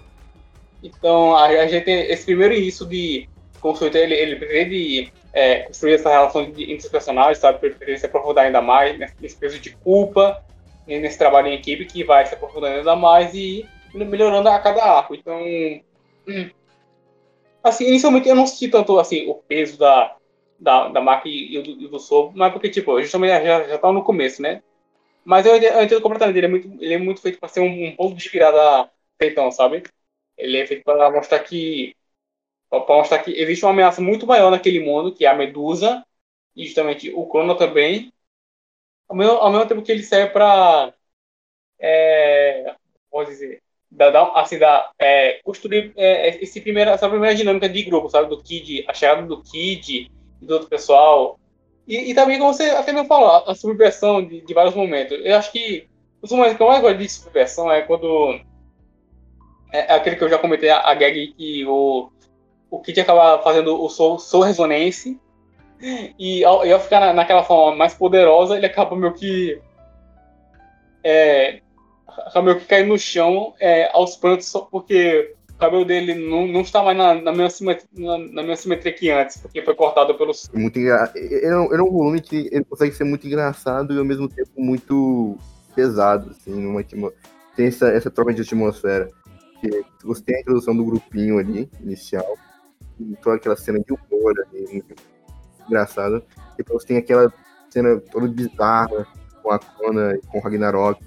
Então a, a gente tem esse primeiro início de Eater, ele, ele pretende é, construir essa relação de, entre os personagens, sabe? Pretende se aprofundar ainda mais nesse, peso de culpa, nesse trabalho em equipe que vai se aprofundando ainda mais e melhorando a cada arco. Então, hum, assim, inicialmente eu não senti tanto assim o peso da, da, da marca e, do, do Soul, mas porque, tipo, justamente já, já tá no começo, né? Mas eu, eu entendo completamente, ele é muito, ele é muito feito para ser um, um ponto de virada feitão, sabe? Ele é feito para mostrar que para mostrar que existe uma ameaça muito maior naquele mundo, que é a Medusa, e justamente o Crono também, ao mesmo, ao mesmo tempo que ele serve para é, pode dizer, dar, assim, dar, é, construir é, esse primeira, essa primeira dinâmica de grupo, sabe? Do Kid, a chegada do Kid do outro pessoal. E, e também, como você até mesmo falou, a subversão de, de vários momentos. Eu acho que os momentos que eu mais gosto de subversão é quando. É, é aquele que eu já comentei, a, a gag que o, o Kid acaba fazendo o Soul, soul Resonance. E ao, e ao ficar na- naquela forma mais poderosa, ele acaba meio que. É, acaba meio que caindo no chão é, aos prantos, porque cabelo dele não, não está mais na, na, mesma simetria, na, na mesma simetria que antes, porque foi cortado pelos. Muito engra... ele, é um, ele é um volume que ele consegue ser muito engraçado e ao mesmo tempo muito pesado, assim, numa atmo- tem essa, essa troca de atmosfera. Que você tem a introdução do grupinho ali, inicial, e toda aquela cena de humor ali, muito engraçada. Depois você tem aquela cena toda bizarra com a Kona e com o Ragnarok.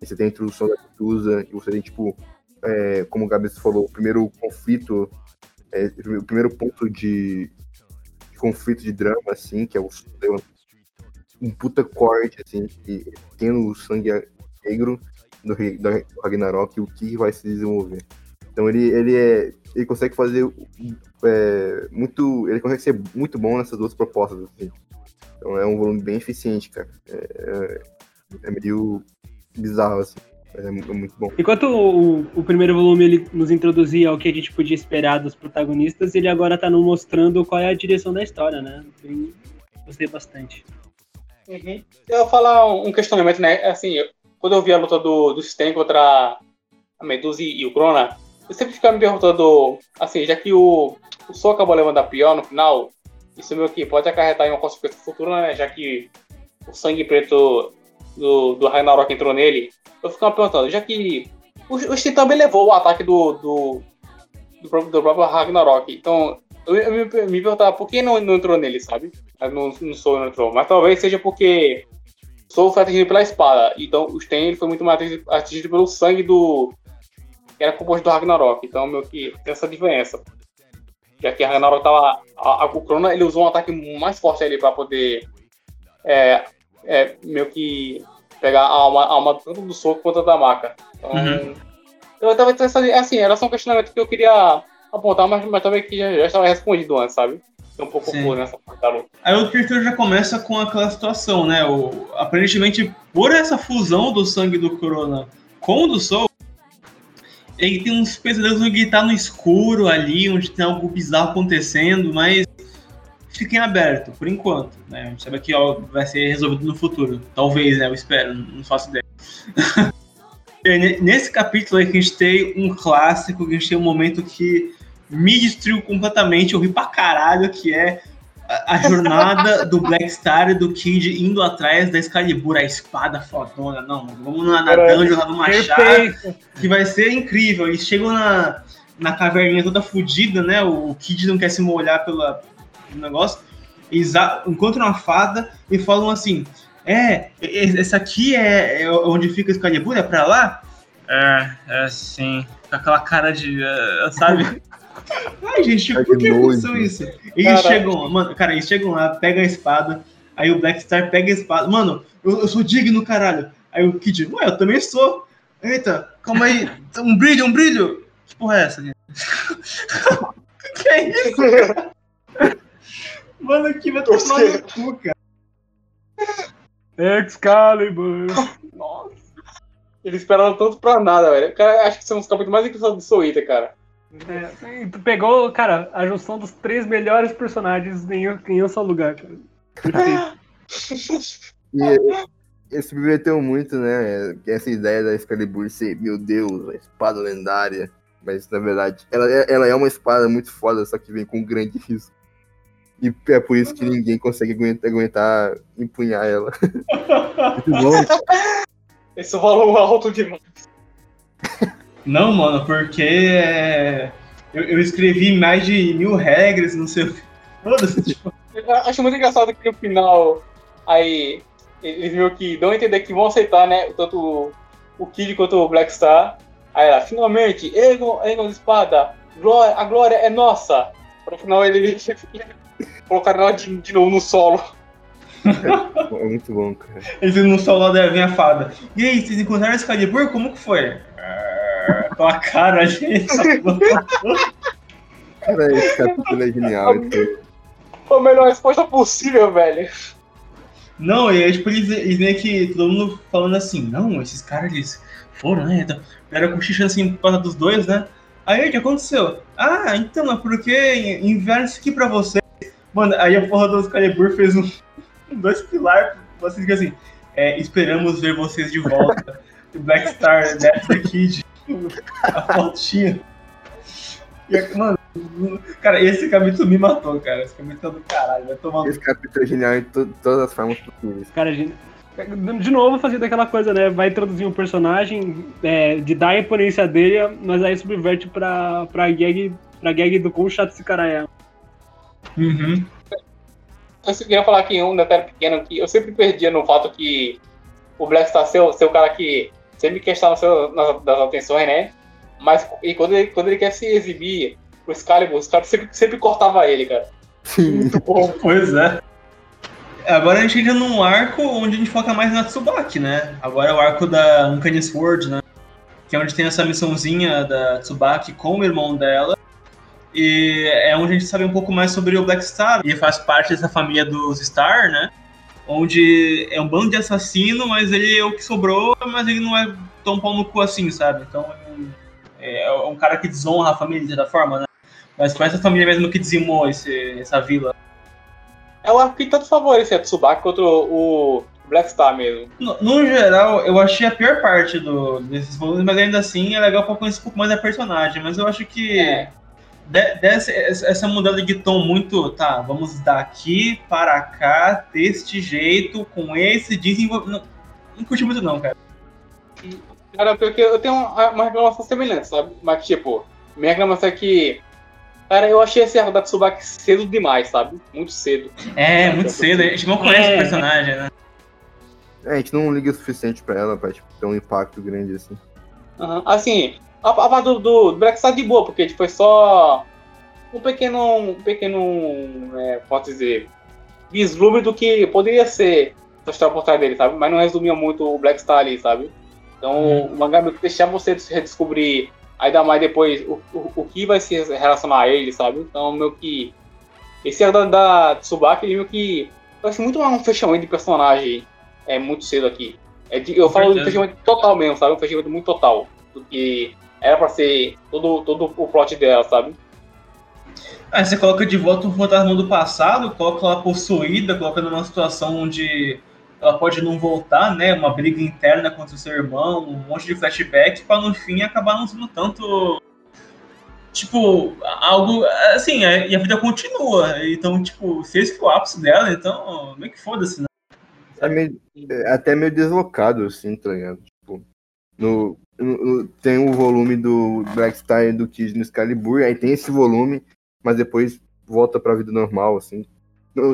E você tem a introdução da Medusa, e você tem, tipo, é, como o Gabs falou, o primeiro conflito, é, o primeiro ponto de, de conflito de drama, assim, que é o um puta corte, assim, que tem o sangue negro do, do Ragnarok o que vai se desenvolver. Então ele, ele é. Ele consegue fazer é, muito. Ele consegue ser muito bom nessas duas propostas, assim. Então é um volume bem eficiente, cara. É, é, é meio bizarro, assim. Mas é mu- é muito bom. Enquanto o, o primeiro volume ele nos introduzia ao que a gente podia esperar dos protagonistas, ele agora tá nos mostrando qual é a direção da história, né? Bem- gostei bastante. Uhum. Eu vou falar um um questionamento, né? Assim, eu- quando eu vi a luta do, do Sten contra a Medusa e, e o Crona, eu sempre ficava me perguntando, assim, já que o, o Sol acabou levando a pior no final, isso meio que pode acarretar em uma consequência futura, né? Já que o sangue preto do, do Ragnarok entrou nele, eu me perguntando, já que o, o Sten também levou o ataque do, do, do, próprio, do próprio Ragnarok, então eu, eu me, me perguntava por que não, não entrou nele, sabe? No, no Soul não entrou. Mas talvez seja porque o Soul foi atingido pela espada. Então o ele foi muito mais atingido, pelo sangue do. que era composto do Ragnarok. Então meio que tem essa diferença. Já que a Ragnarok tava. A, a, o ele usou um ataque mais forte ali pra poder. É, é, meio que pegar a alma, a alma tanto do Soul quanto da maca. Então. Uhum. Eu tava pensando, assim, era só um questionamento que eu queria apontar, mas, mas também que já, já estava respondido antes, sabe? Tô um pouco confuso nessa parte da luta. Aí o Kirito já começa com aquela situação, né? O, aparentemente, por essa fusão do sangue do Corona com o do Soul, ele tem uns pesadelos onde ele tá no escuro ali, onde tem algo bizarro acontecendo, mas fica em aberto, por enquanto. Né? A gente sabe que ó, vai ser resolvido no futuro. Talvez, né? Eu espero, não faço ideia. (laughs) E Nesse capítulo aí que a gente tem um clássico, que a gente tem um momento que me destruiu completamente, eu ri pra caralho, que é a, a jornada (laughs) do Black Star e do Kid indo atrás da Excalibur, a espada fodona. Não, vamos na, na dungeon lá no Machado, que vai ser incrível. Eles chegam na, na caverninha toda fodida, né? O, o Kid não quer se molhar pela, pelo negócio. Encontram uma fada e falam assim: É, essa aqui é, é onde fica a Excalibur? É pra lá? É, é sim. Com aquela cara de. é, sabe? (laughs) Ai, gente, Ai, por que aconteceu isso? Eles chegam, mano, cara, eles chegam lá, pegam a espada, aí o Black Star pega a espada. Mano, eu, eu sou digno, caralho. Aí o Kid, ué, eu também sou. Eita, calma aí, um brilho, um brilho. Que porra é essa, gente? (laughs) que é isso? (laughs) Mano, aqui vai tomar no cu, cara. Excalibur! Nossa. Eles esperaram tanto pra nada, velho. Cara, acho que são os capítulos mais engraçados do Soul Eater, cara. É, e tu pegou, cara, a junção dos três melhores personagens em, um- em um só lugar, cara. E ele subverteu muito, né? Essa ideia da Excalibur ser, meu Deus, a espada lendária. Mas na verdade, ela é, ela é uma espada muito foda, só que vem com um grande risco. E é por isso que ninguém consegue aguentar, aguentar empunhar ela. (laughs) muito bom. Esse valor alto demais. Não, mano, porque é, eu, eu escrevi mais de mil regras, não sei o que. Foda-se, tipo, acho muito engraçado que no final, aí, eles meio que dão a entender que vão aceitar, né? Tanto o- o Kid quanto o Black Star. Aí ela, finalmente, Egon, Egon espada, glória, a glória é nossa. Para o final ele (laughs) colocaram ela de, de novo no solo. É muito bom, cara. eles no solo da vem a fada. E aí, vocês encontraram esse Excalibur? Como que foi? Ah, Com a cara, gente. Cara, esse capítulo é genial. então. Foi a melhor resposta possível, velho. Não, e aí, tipo, eles, eles meio que todo mundo falando assim, não, esses caras, eles foram, né? Então, era cochichando assim por causa dos dois, né? Aí o que aconteceu? Ah, então, é porque enviaram isso aqui pra você. Mano, aí a porra do Excalibur fez um, dois pilares, vocês que assim, é, esperamos ver vocês de volta. (laughs) Black Star, Death Kid, a fotinha. E, mano, cara, esse capítulo me matou, cara. Esse capítulo é do caralho, vai tomar Esse capítulo é genial em to- todas as formas possíveis. Cara, de, de novo fazendo aquela coisa, né? Vai introduzir um personagem é, de dar a imponência dele, mas aí subverte pra, pra, gag, pra gag do quão chato esse cara é. Uhum. Eu queria falar aqui um detalhe pequeno que eu sempre perdia no fato que o Black Star ser, o- ser o cara que sempre quer estar no seu, nas, das atenções, né? Mas e quando, ele, quando ele quer se exibir pro Excalibur, os caras sempre, sempre cortava ele, cara. Sim. (laughs) Pois é. Agora a gente entra num arco onde a gente foca mais na Tsubaki, né? Agora é o arco da Uncanny Sword, né? Que é onde tem essa missãozinha da Tsubaki com o irmão dela. E é onde a gente sabe um pouco mais sobre o Black Star. Ele faz parte dessa família dos Star, né? Onde é um bando de assassino, mas ele é o que sobrou, mas ele não é tão pau no cu assim, sabe? Então é é um cara que desonra a família de certa forma, né? Mas foi essa família mesmo que dizimou esse, essa vila. É o arco que tanto favorece a Tsubaki contra o, Black Star mesmo. No, no geral, eu achei a pior parte do, desses volumes, mas ainda assim é legal pra conhecer um pouco mais da personagem. Mas eu acho que É. de- dessa, essa mudança de tom muito, tá, vamos daqui para cá, deste jeito, com esse desenvolvimento. Não, não curti muito não, cara. Cara, porque eu tenho uma, reclamação semelhante, sabe? Mas, tipo, minha reclamação é que. Cara, eu achei esse arco da Tsubaki cedo demais, sabe? Muito cedo. É, muito cedo, a gente não conhece É. o personagem, né? É, a gente não liga o suficiente pra ela pra tipo, ter um impacto grande assim. Aham. Assim, a, a parte do, do Black Star de boa, porque tipo, foi só um pequeno. Um pequeno. É, posso dizer. Vislumbre do que poderia ser essa história por trás dele, sabe? Mas não resumia muito o Black Star ali, sabe? Então Uhum. o mangá meio que deixava você redescobrir ainda mais depois o, o, o que vai se relacionar a ele, sabe? Então, meio que. Esse arco da, da Tsubaki, ele meio que. Acho muito um fechamento de personagem é muito cedo aqui. É de- eu falo de certeza. fechamento total mesmo, sabe? Um fechamento muito total. Do que era pra ser todo, todo o plot dela, sabe? Aí você coloca de volta um fantasma do passado, coloca ela possuída, coloca numa situação onde ela pode não voltar, né? Uma briga interna contra o seu irmão, um monte de flashback, pra no fim acabar não sendo tanto. Tipo, algo. Assim, é- e a vida continua. Então, tipo, se esse for o ápice dela, então, meio que foda-se, né? É meio, é até meio deslocado, assim, tá ligado? Tipo, no- tem o volume do Black Star e do Kid no Excalibur, aí tem esse volume, mas depois volta pra vida normal, assim.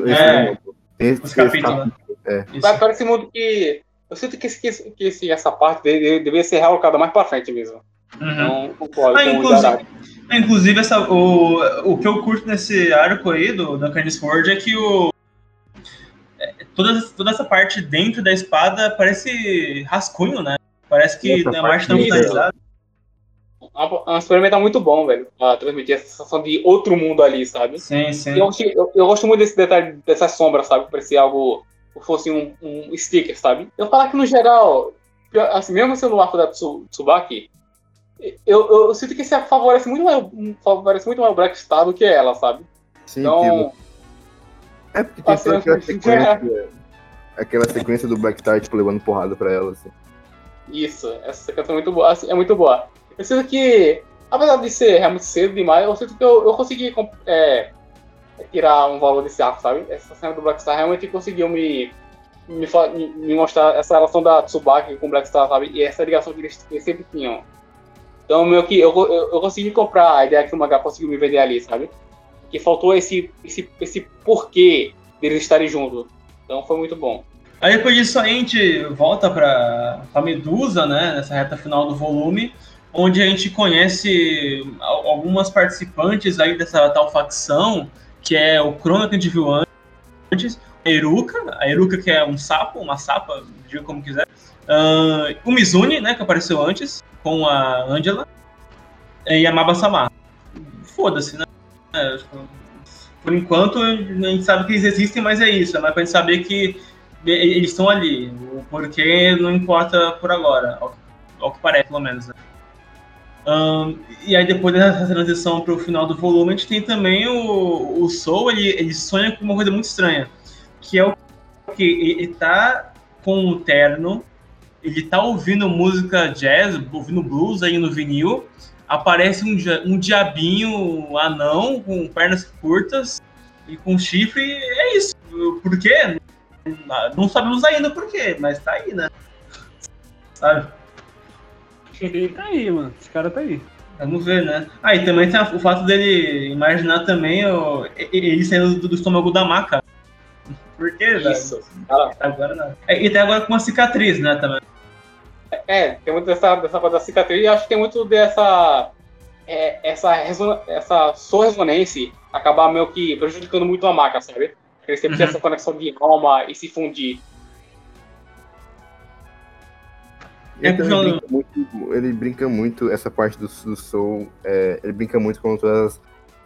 Esse É. não. Tem esse, esse né? capítulo, é. Esse mundo que. Eu sinto que, esse, que, esse- essa parte dele deveria ser realocada mais pra frente mesmo. Uhum. Então, concordo Ah, inclusive, Jaraki. inclusive essa, o, o que eu curto nesse arco aí do Duncan Sword é que o. é, Toda, toda essa parte dentro da espada parece rascunho, né? Parece que Essa a arte tá finalizada. É um experimento muito bom, velho. Pra transmitir essa sensação de outro mundo ali, sabe? Sim, sim. Eu, eu, eu gosto muito desse detalhe, dessa sombra, sabe? Parecia algo. Fosse um, um sticker, sabe? Eu falar que no geral, assim, mesmo sendo o arco da Tsu- Tsubaki, eu, eu, eu sinto que isso favorece muito mais, favorece muito mais o Black Star do que ela, sabe? Sim, Então, que- é porque tem assim, aquela sequência. Aquela sequência do Black Star, tipo, levando porrada pra ela, assim. Isso, essa canção é muito boa, assim, é muito boa. Eu sinto que, apesar de ser realmente cedo demais, eu sinto que eu, eu consegui é, tirar um valor desse arco, sabe? Essa cena do Black Star realmente conseguiu me, me, me- mostrar essa relação da Tsubaki com o Black Star, sabe? E essa ligação que eles, que eles sempre tinham. Então, meio que eu, eu, eu consegui comprar a ideia que o mangá conseguiu me vender ali, sabe? Que faltou esse, esse, esse porquê deles estarem juntos. Então foi muito bom. Aí depois disso a gente volta pra, pra Medusa, né? Nessa reta final do volume, onde a gente conhece al- algumas participantes aí dessa tal facção, que é o a gente viu antes, a Eruka, a Eruka que é um sapo, uma sapa, diga como quiser. Ah, o Mizune, né, que apareceu antes, com a Angela, e a Maba-sama. Foda-se, né? É, por enquanto, a gente sabe que eles existem, mas é isso. É mais pra gente saber que eles estão ali. O porquê não importa por agora, ao, ao que parece, pelo menos. Né? Ahn, e aí, depois dessa transição para o final do volume, a gente tem também o, o Soul. Ele, ele sonha com uma coisa muito estranha, que é o que ele tá com o terno, ele tá ouvindo música jazz, ouvindo blues aí no vinil. Aparece um, um diabinho anão com pernas curtas e com chifre. E é isso. Por quê? Não sabemos ainda por quê, mas tá aí, né? Sabe? Tá aí, mano. Esse cara tá aí. Vamos ver, né? Ah, e também tem o fato dele imaginar também o, ele saindo do, do estômago da maca. Por quê, velho? Isso. Cara, agora não. É, e até agora com uma cicatriz, né, também. É, tem muito dessa, dessa coisa da cicatriz e acho que tem muito dessa. É, essa, essa sua ressonância acabar meio que prejudicando muito a marca, sabe? Eles sempre têm Uhum. essa conexão de alma e se fundir. É Ele, porque brinca muito, ele brinca muito essa parte do, do Soul, é, ele brinca muito com todos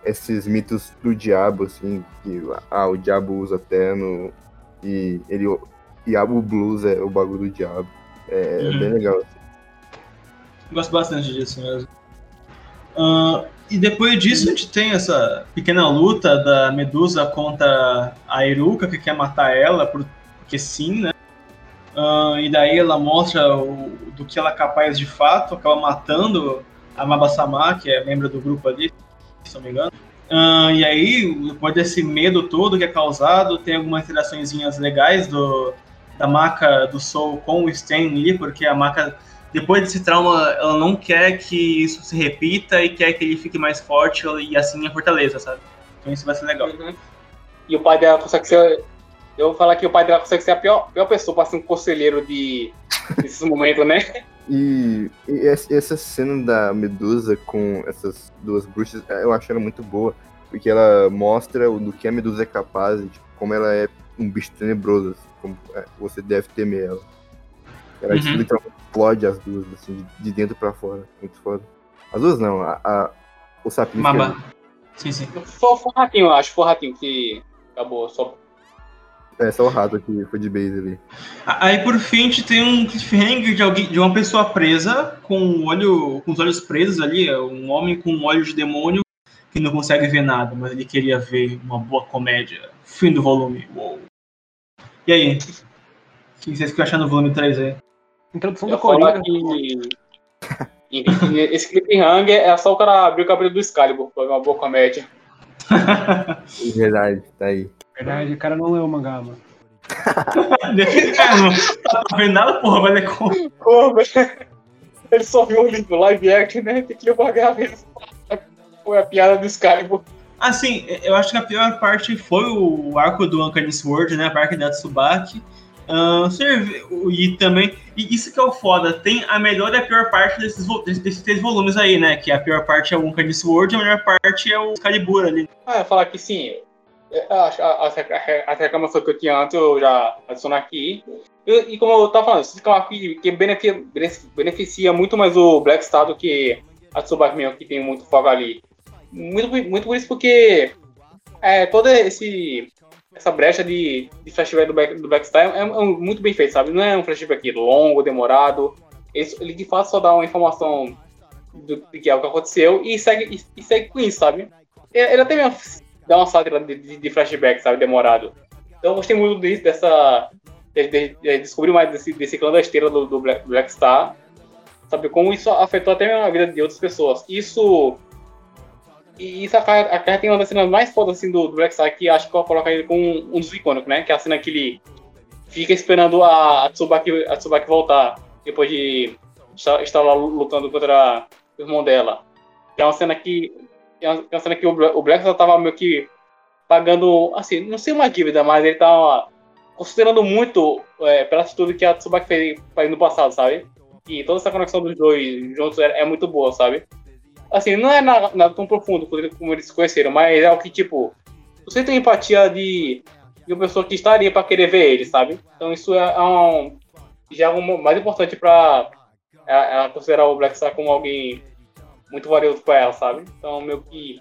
esses mitos do diabo, assim, que ah, o diabo usa terno e ele e a- o blues é o bagulho do diabo. É, é Uhum. bem legal. Gosto bastante disso mesmo. Ah, e depois disso a gente tem essa pequena luta da Medusa contra a Eruka, que quer matar ela, por- porque sim, né? Ah, e daí ela mostra o- do que ela é capaz de fato, acaba matando a Mabasama, que é membro do grupo ali, se não me engano. Ah, e aí, depois desse medo todo que é causado, tem algumas interaçõezinhas legais do, da maca do Soul com o Stan ali, porque a maca depois desse trauma, ela não quer que isso se repita e quer que ele fique mais forte e assim a fortaleza, sabe? Então isso vai ser legal. Uhum. E o pai dela consegue ser. Eu vou falar que o pai dela consegue ser a pior, pior pessoa pra ser um conselheiro de, desses momentos, né? (laughs) E, e essa cena da Medusa com essas duas bruxas, eh, eu acho ela muito boa, porque ela mostra o do que a Medusa é capaz, e, tipo, como ela é um bicho tenebroso, assim, como é, você deve temer ela. Ela Uhum. tipo, literalmente explode as duas, assim, de, de dentro pra fora. Muito foda. As duas não, a, a- o sapinho. Maba. Sim, sim. Foi, foi o ratinho, eu acho. Foi o ratinho que acabou. Só... É, só o rato que foi de base ali. Aí por fim a gente tem um cliffhanger de, alguém, de uma pessoa presa com, o olho, com os olhos presos ali, é um homem com um olho de demônio que não consegue ver nada, mas ele queria ver uma boa comédia. Fim do volume. Uou. E aí? O que vocês ficam achando do volume 3 aí? Introdução Eu do Coringa. que. Esse cliffhanger é só o cara abrir o cabelo do Excalibur. Foi uma boa comédia. (laughs) Verdade, tá aí. Verdade, o cara não leu o mangá, mano. não tá vendo nada, porra, vai ler como? Velho. Ele só viu o livro live action, né? Tem que levar a gaveta. Foi a piada do Excalibur. Assim, eu acho que a pior parte foi o arco do Uncanny Sword, né? A parte da Tsubaki. Serve- e também, e isso que é o foda, tem a melhor e a pior parte desses, desses, três volumes aí, né? Que a pior parte é o Uncanny Sword e a melhor parte é o Excalibur ali. Ah, falar que sim. acho- A, reclamação que eu tinha antes, eu já adiciono aqui. E, e como eu tava falando, é um arco que, que beneficia, beneficia muito mais o Black Star do que a Tsubaki mesmo, que tem muito fogo ali. Muito, muito por isso porque é, todo esse essa brecha de, de flashback do, Black, do Blackstar é, é, muito bem feito, sabe? Não é um flashback longo, demorado. Ele, ele de fato só dá uma informação do, que é o que aconteceu e segue, e, e segue com isso, sabe? Ele, ele até mesmo dá uma sátira de, de, de, flashback, sabe? Demorado. Então eu gostei muito disso, dessa. De, de, de descobrir mais desse, desse clã da esteira do, do Black, Black Star. Sabe? Como isso afetou até a vida de outras pessoas. Isso e isso a cara tem uma das cenas mais fodas assim, do, do Black Star que acho que eu vou colocar ele com um, dos icônicos, né? Que é a cena que ele fica esperando a, a, Tsubaki, a Tsubaki voltar depois de estar, estar lá lutando contra o irmão dela. É uma cena que. É uma, é uma cena que o, o Black Star tava meio que pagando, assim, não sei uma dívida, mas ele tava considerando muito é, pela atitude que a Tsubaki fez no passado, sabe? E toda essa conexão dos dois juntos é, é muito boa, sabe? Assim, não é nada, nada tão profundo como eles se conheceram, mas é o que, tipo, você tem empatia de, de uma pessoa que estaria para querer ver ele, sabe? Então isso é, é um, já é algo mais importante para ela considerar o Black Star como alguém muito valioso para ela, sabe? Então, meio que.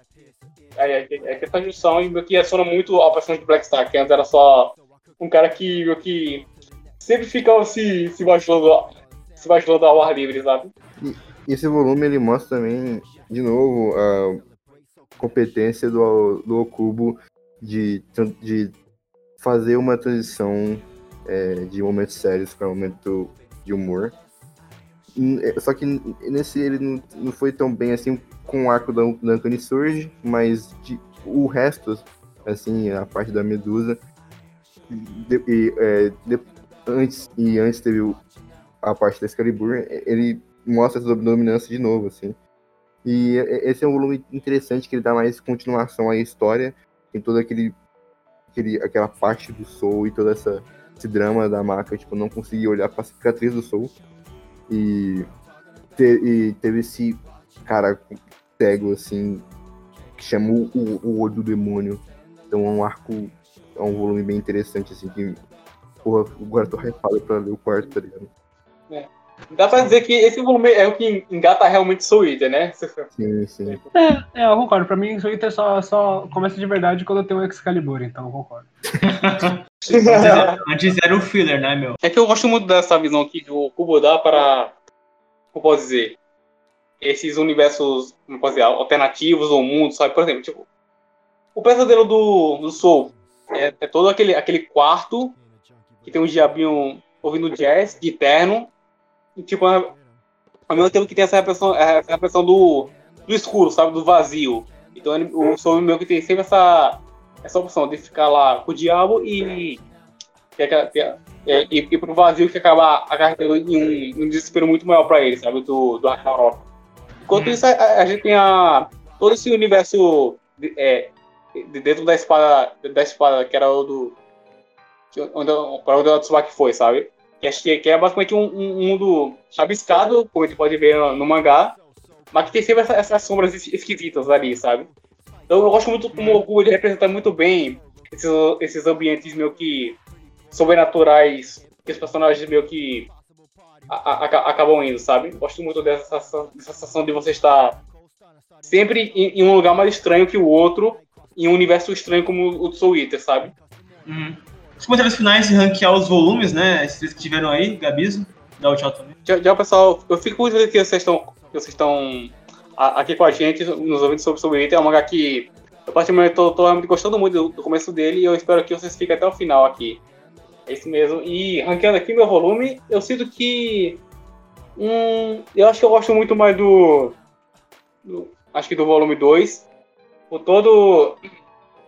É, é, é essa junção e meio que adiciona muito a personagem de Black Star, que antes era só um cara que meio que sempre ficava se, se baixando se baixando ao ar livre, sabe? E esse volume ele mostra também de novo, a competência do, do Okubo de, de fazer uma transição é, de momentos sérios para momento de humor. É, só que nesse ele não, não foi tão bem assim com o arco da Uncanny Surge, mas de, o resto, assim, a parte da Medusa, de, e, é, de, antes, e antes teve a parte da Excalibur, ele mostra essa dominância de novo, assim. E esse é um volume interessante que ele dá mais continuação à história, tem toda aquele, aquele aquela parte do Soul e todo essa, esse drama da marca, tipo, não conseguir olhar pra cicatriz do Soul. E, te, e teve esse cara cego, assim, que chamou o, o olho do demônio. Então é um arco, é um volume bem interessante, assim, que, porra, agora tô pra ler o quarto, tá ligado? Dá pra dizer que esse volume é o que engata realmente Eater, né? Sim, sim. É, é, eu concordo. Pra mim, Eater só, só começa de verdade quando eu tenho o Excalibur, então eu concordo. Antes era o filler, né, meu? É que eu gosto muito dessa visão que o Kubo dá para, como posso dizer, esses universos, como posso dizer, alternativos ou mundos, sabe? Por exemplo, tipo, o pesadelo do, do Soul é, é todo aquele, aquele quarto que tem um diabinho ouvindo jazz de terno tipo, ao mesmo tempo que tem essa repressão, essa repressão do, do escuro, sabe? Do vazio. Então ele, o som meu que tem sempre essa, essa opção de ficar lá com o diabo e, e, é, pro vazio que acaba acarretando em um, um desespero muito maior para ele, sabe? Do, do Ragnarok. Enquanto hum. isso, a, a, gente tem a, todo esse universo de, é, de dentro da espada, da espada, que era o do. Onde, para onde o Tsubaki foi, sabe? Que, que é basicamente um, um mundo rabiscado, como a gente pode ver no, no mangá, mas que tem sempre essa, essas sombras esquisitas ali, sabe? Então eu gosto muito como o Goku ele representa muito bem esses, esses ambientes meio que sobrenaturais que os personagens meio que a, a, acabam indo, sabe? Gosto muito dessa, dessa sensação de você estar sempre em, em, um lugar mais estranho que o outro, em um universo estranho como o Soul Eater, sabe? Uhum os comentários finais e ranquear os volumes, né? Esses que tiveram aí, Gabizo, dá o tchau também. Já, já pessoal, eu fico muito feliz que vocês estão, que vocês estão aqui com a gente, nos ouvindo sobre, sobre ele. É um mangá que eu particularmente tô realmente gostando muito do, começo dele e eu espero que vocês fiquem até o final aqui. É isso mesmo. E ranqueando aqui meu volume, eu sinto que. Hum, eu acho que eu gosto muito mais do. do acho que do volume 2. Por todo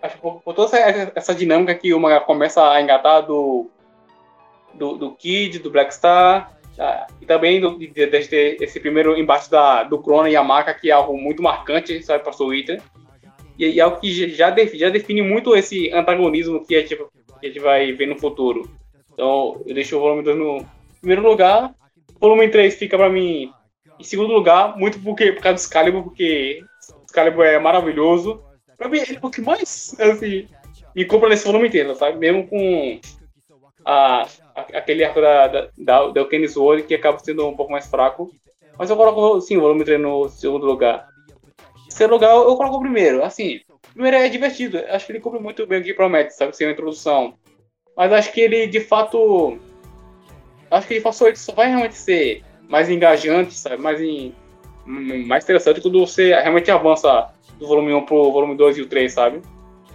acho que por, toda essa, essa, dinâmica que o mangá começa a engatar do, do, do Kid, do Black Star, tá? e também do, de, de, de, esse primeiro embate da, do Crona e a Maca, que é algo muito marcante, sabe, para o Twitter. E, e é algo que já, define, já define muito esse antagonismo que a, gente, que a gente vai ver no futuro. Então, eu deixo o volume 2 no primeiro lugar. O volume 3 fica para mim em segundo lugar, muito porque, por causa do Excalibur, porque Excalibur é maravilhoso. Pra mim, ele é o que mais, assim, me compra nesse volume inteiro, sabe? Mesmo com a, a aquele arco da, da, da, da Kenny Sword, que acaba sendo um pouco mais fraco. Mas eu coloco, sim, o volume 3 no segundo lugar. Terceiro lugar, eu coloco o primeiro. Assim, Primeiro é divertido, acho que ele cumpre muito bem o que promete, sabe? Ser uma introdução. Mas acho que ele, de fato. Acho que ele passou ele só vai realmente ser mais engajante, sabe? Mais, em, mais interessante quando você realmente avança do volume 1 pro volume 2 e o 3, sabe?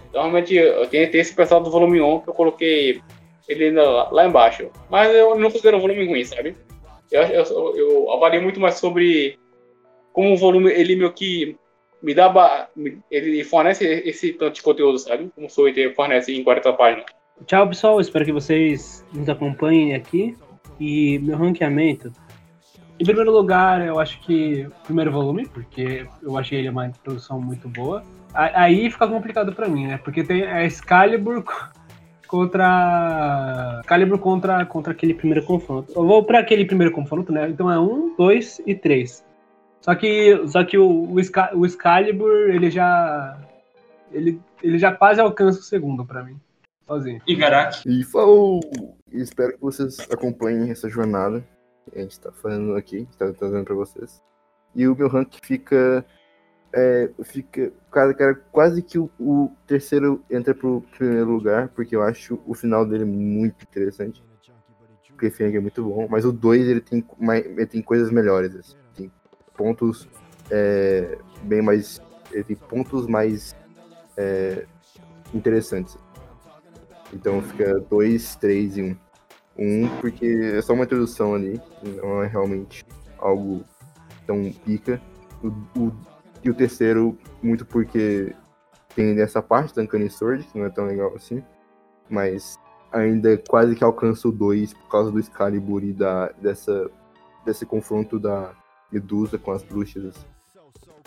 Então, realmente, tenho, tenho esse pessoal do volume 1 que eu coloquei ele lá, lá embaixo. Mas eu não considero um volume ruim, sabe? Eu, eu, eu muito mais sobre como o volume, ele meio que me dá. Ele fornece esse tanto de conteúdo, sabe? Como o Soite fornece em 40 páginas. Tchau, pessoal. Espero que vocês nos acompanhem aqui. E meu ranqueamento. Em primeiro lugar, eu acho que o primeiro volume, porque eu achei ele uma introdução muito boa. Aí fica complicado para mim, né? Porque tem a Excalibur contra. Excalibur contra, contra aquele primeiro confronto. Eu vou para aquele primeiro confronto, né? Então é um, dois e três. Só que, só que o, o, o Excalibur, ele já. Ele, ele já quase alcança o segundo para mim. Sozinho. E Garak. E falou! Espero que vocês acompanhem essa jornada que a gente tá fazendo aqui, está trazendo para vocês. E o meu rank fica. É, fica. Cara, cara, quase que o, o, terceiro entra pro primeiro lugar, porque eu acho o final dele muito interessante. O cliffhanger é muito bom, mas o 2 ele tem, ele tem coisas melhores. Assim pontos é, bem mais. Ele tem pontos mais é, interessantes. Então fica 2, 3 e 1. Um. Um, porque é só uma introdução ali, não é realmente algo tão pica. O, o, e o terceiro, muito porque tem essa parte da Uncanny Sword, que não é tão legal assim, mas ainda quase que alcança o 2 por causa do Excalibur e da, dessa, desse confronto da, Medusa com as bruxas.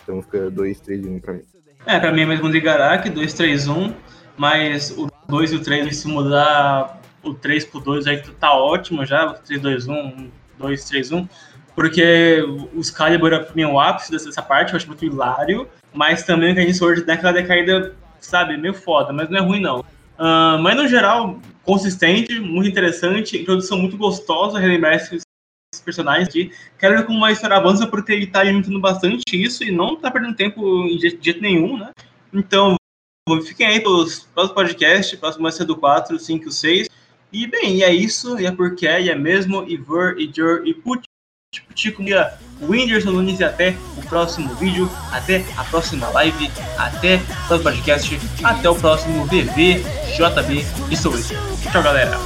Então fica 2, 3 e 1 pra mim. É, pra mim é mesmo de Garak, 2, 3, 1. Mas o 2 e o 3, se mudar o 3 pro 2 aí tá ótimo já. 3, 2, 1, 2, 3, 1. Porque o Excalibur é pra mim o ápice dessa parte, eu acho muito hilário. Mas também o Kanye Sword dá aquela decaída, sabe, meio foda, mas não é ruim não. Uh, mas no geral, consistente, muito interessante, introdução muito gostosa, relembrar esses personagens aqui. Quero ver como uma história avança, porque ele tá imitando bastante isso e não tá perdendo tempo de jeito nenhum, né? Então, fiquem aí pelos próximos podcasts, próximo vai ser do 4, 5 6. E bem, e é isso, e é porque é, e é mesmo, e ver, e jor, e put, Tico Mia, Whindersson Nunes, e até o próximo vídeo, até a próxima live, até o próximo podcast, até o próximo VV, JB e sou Tchau, galera!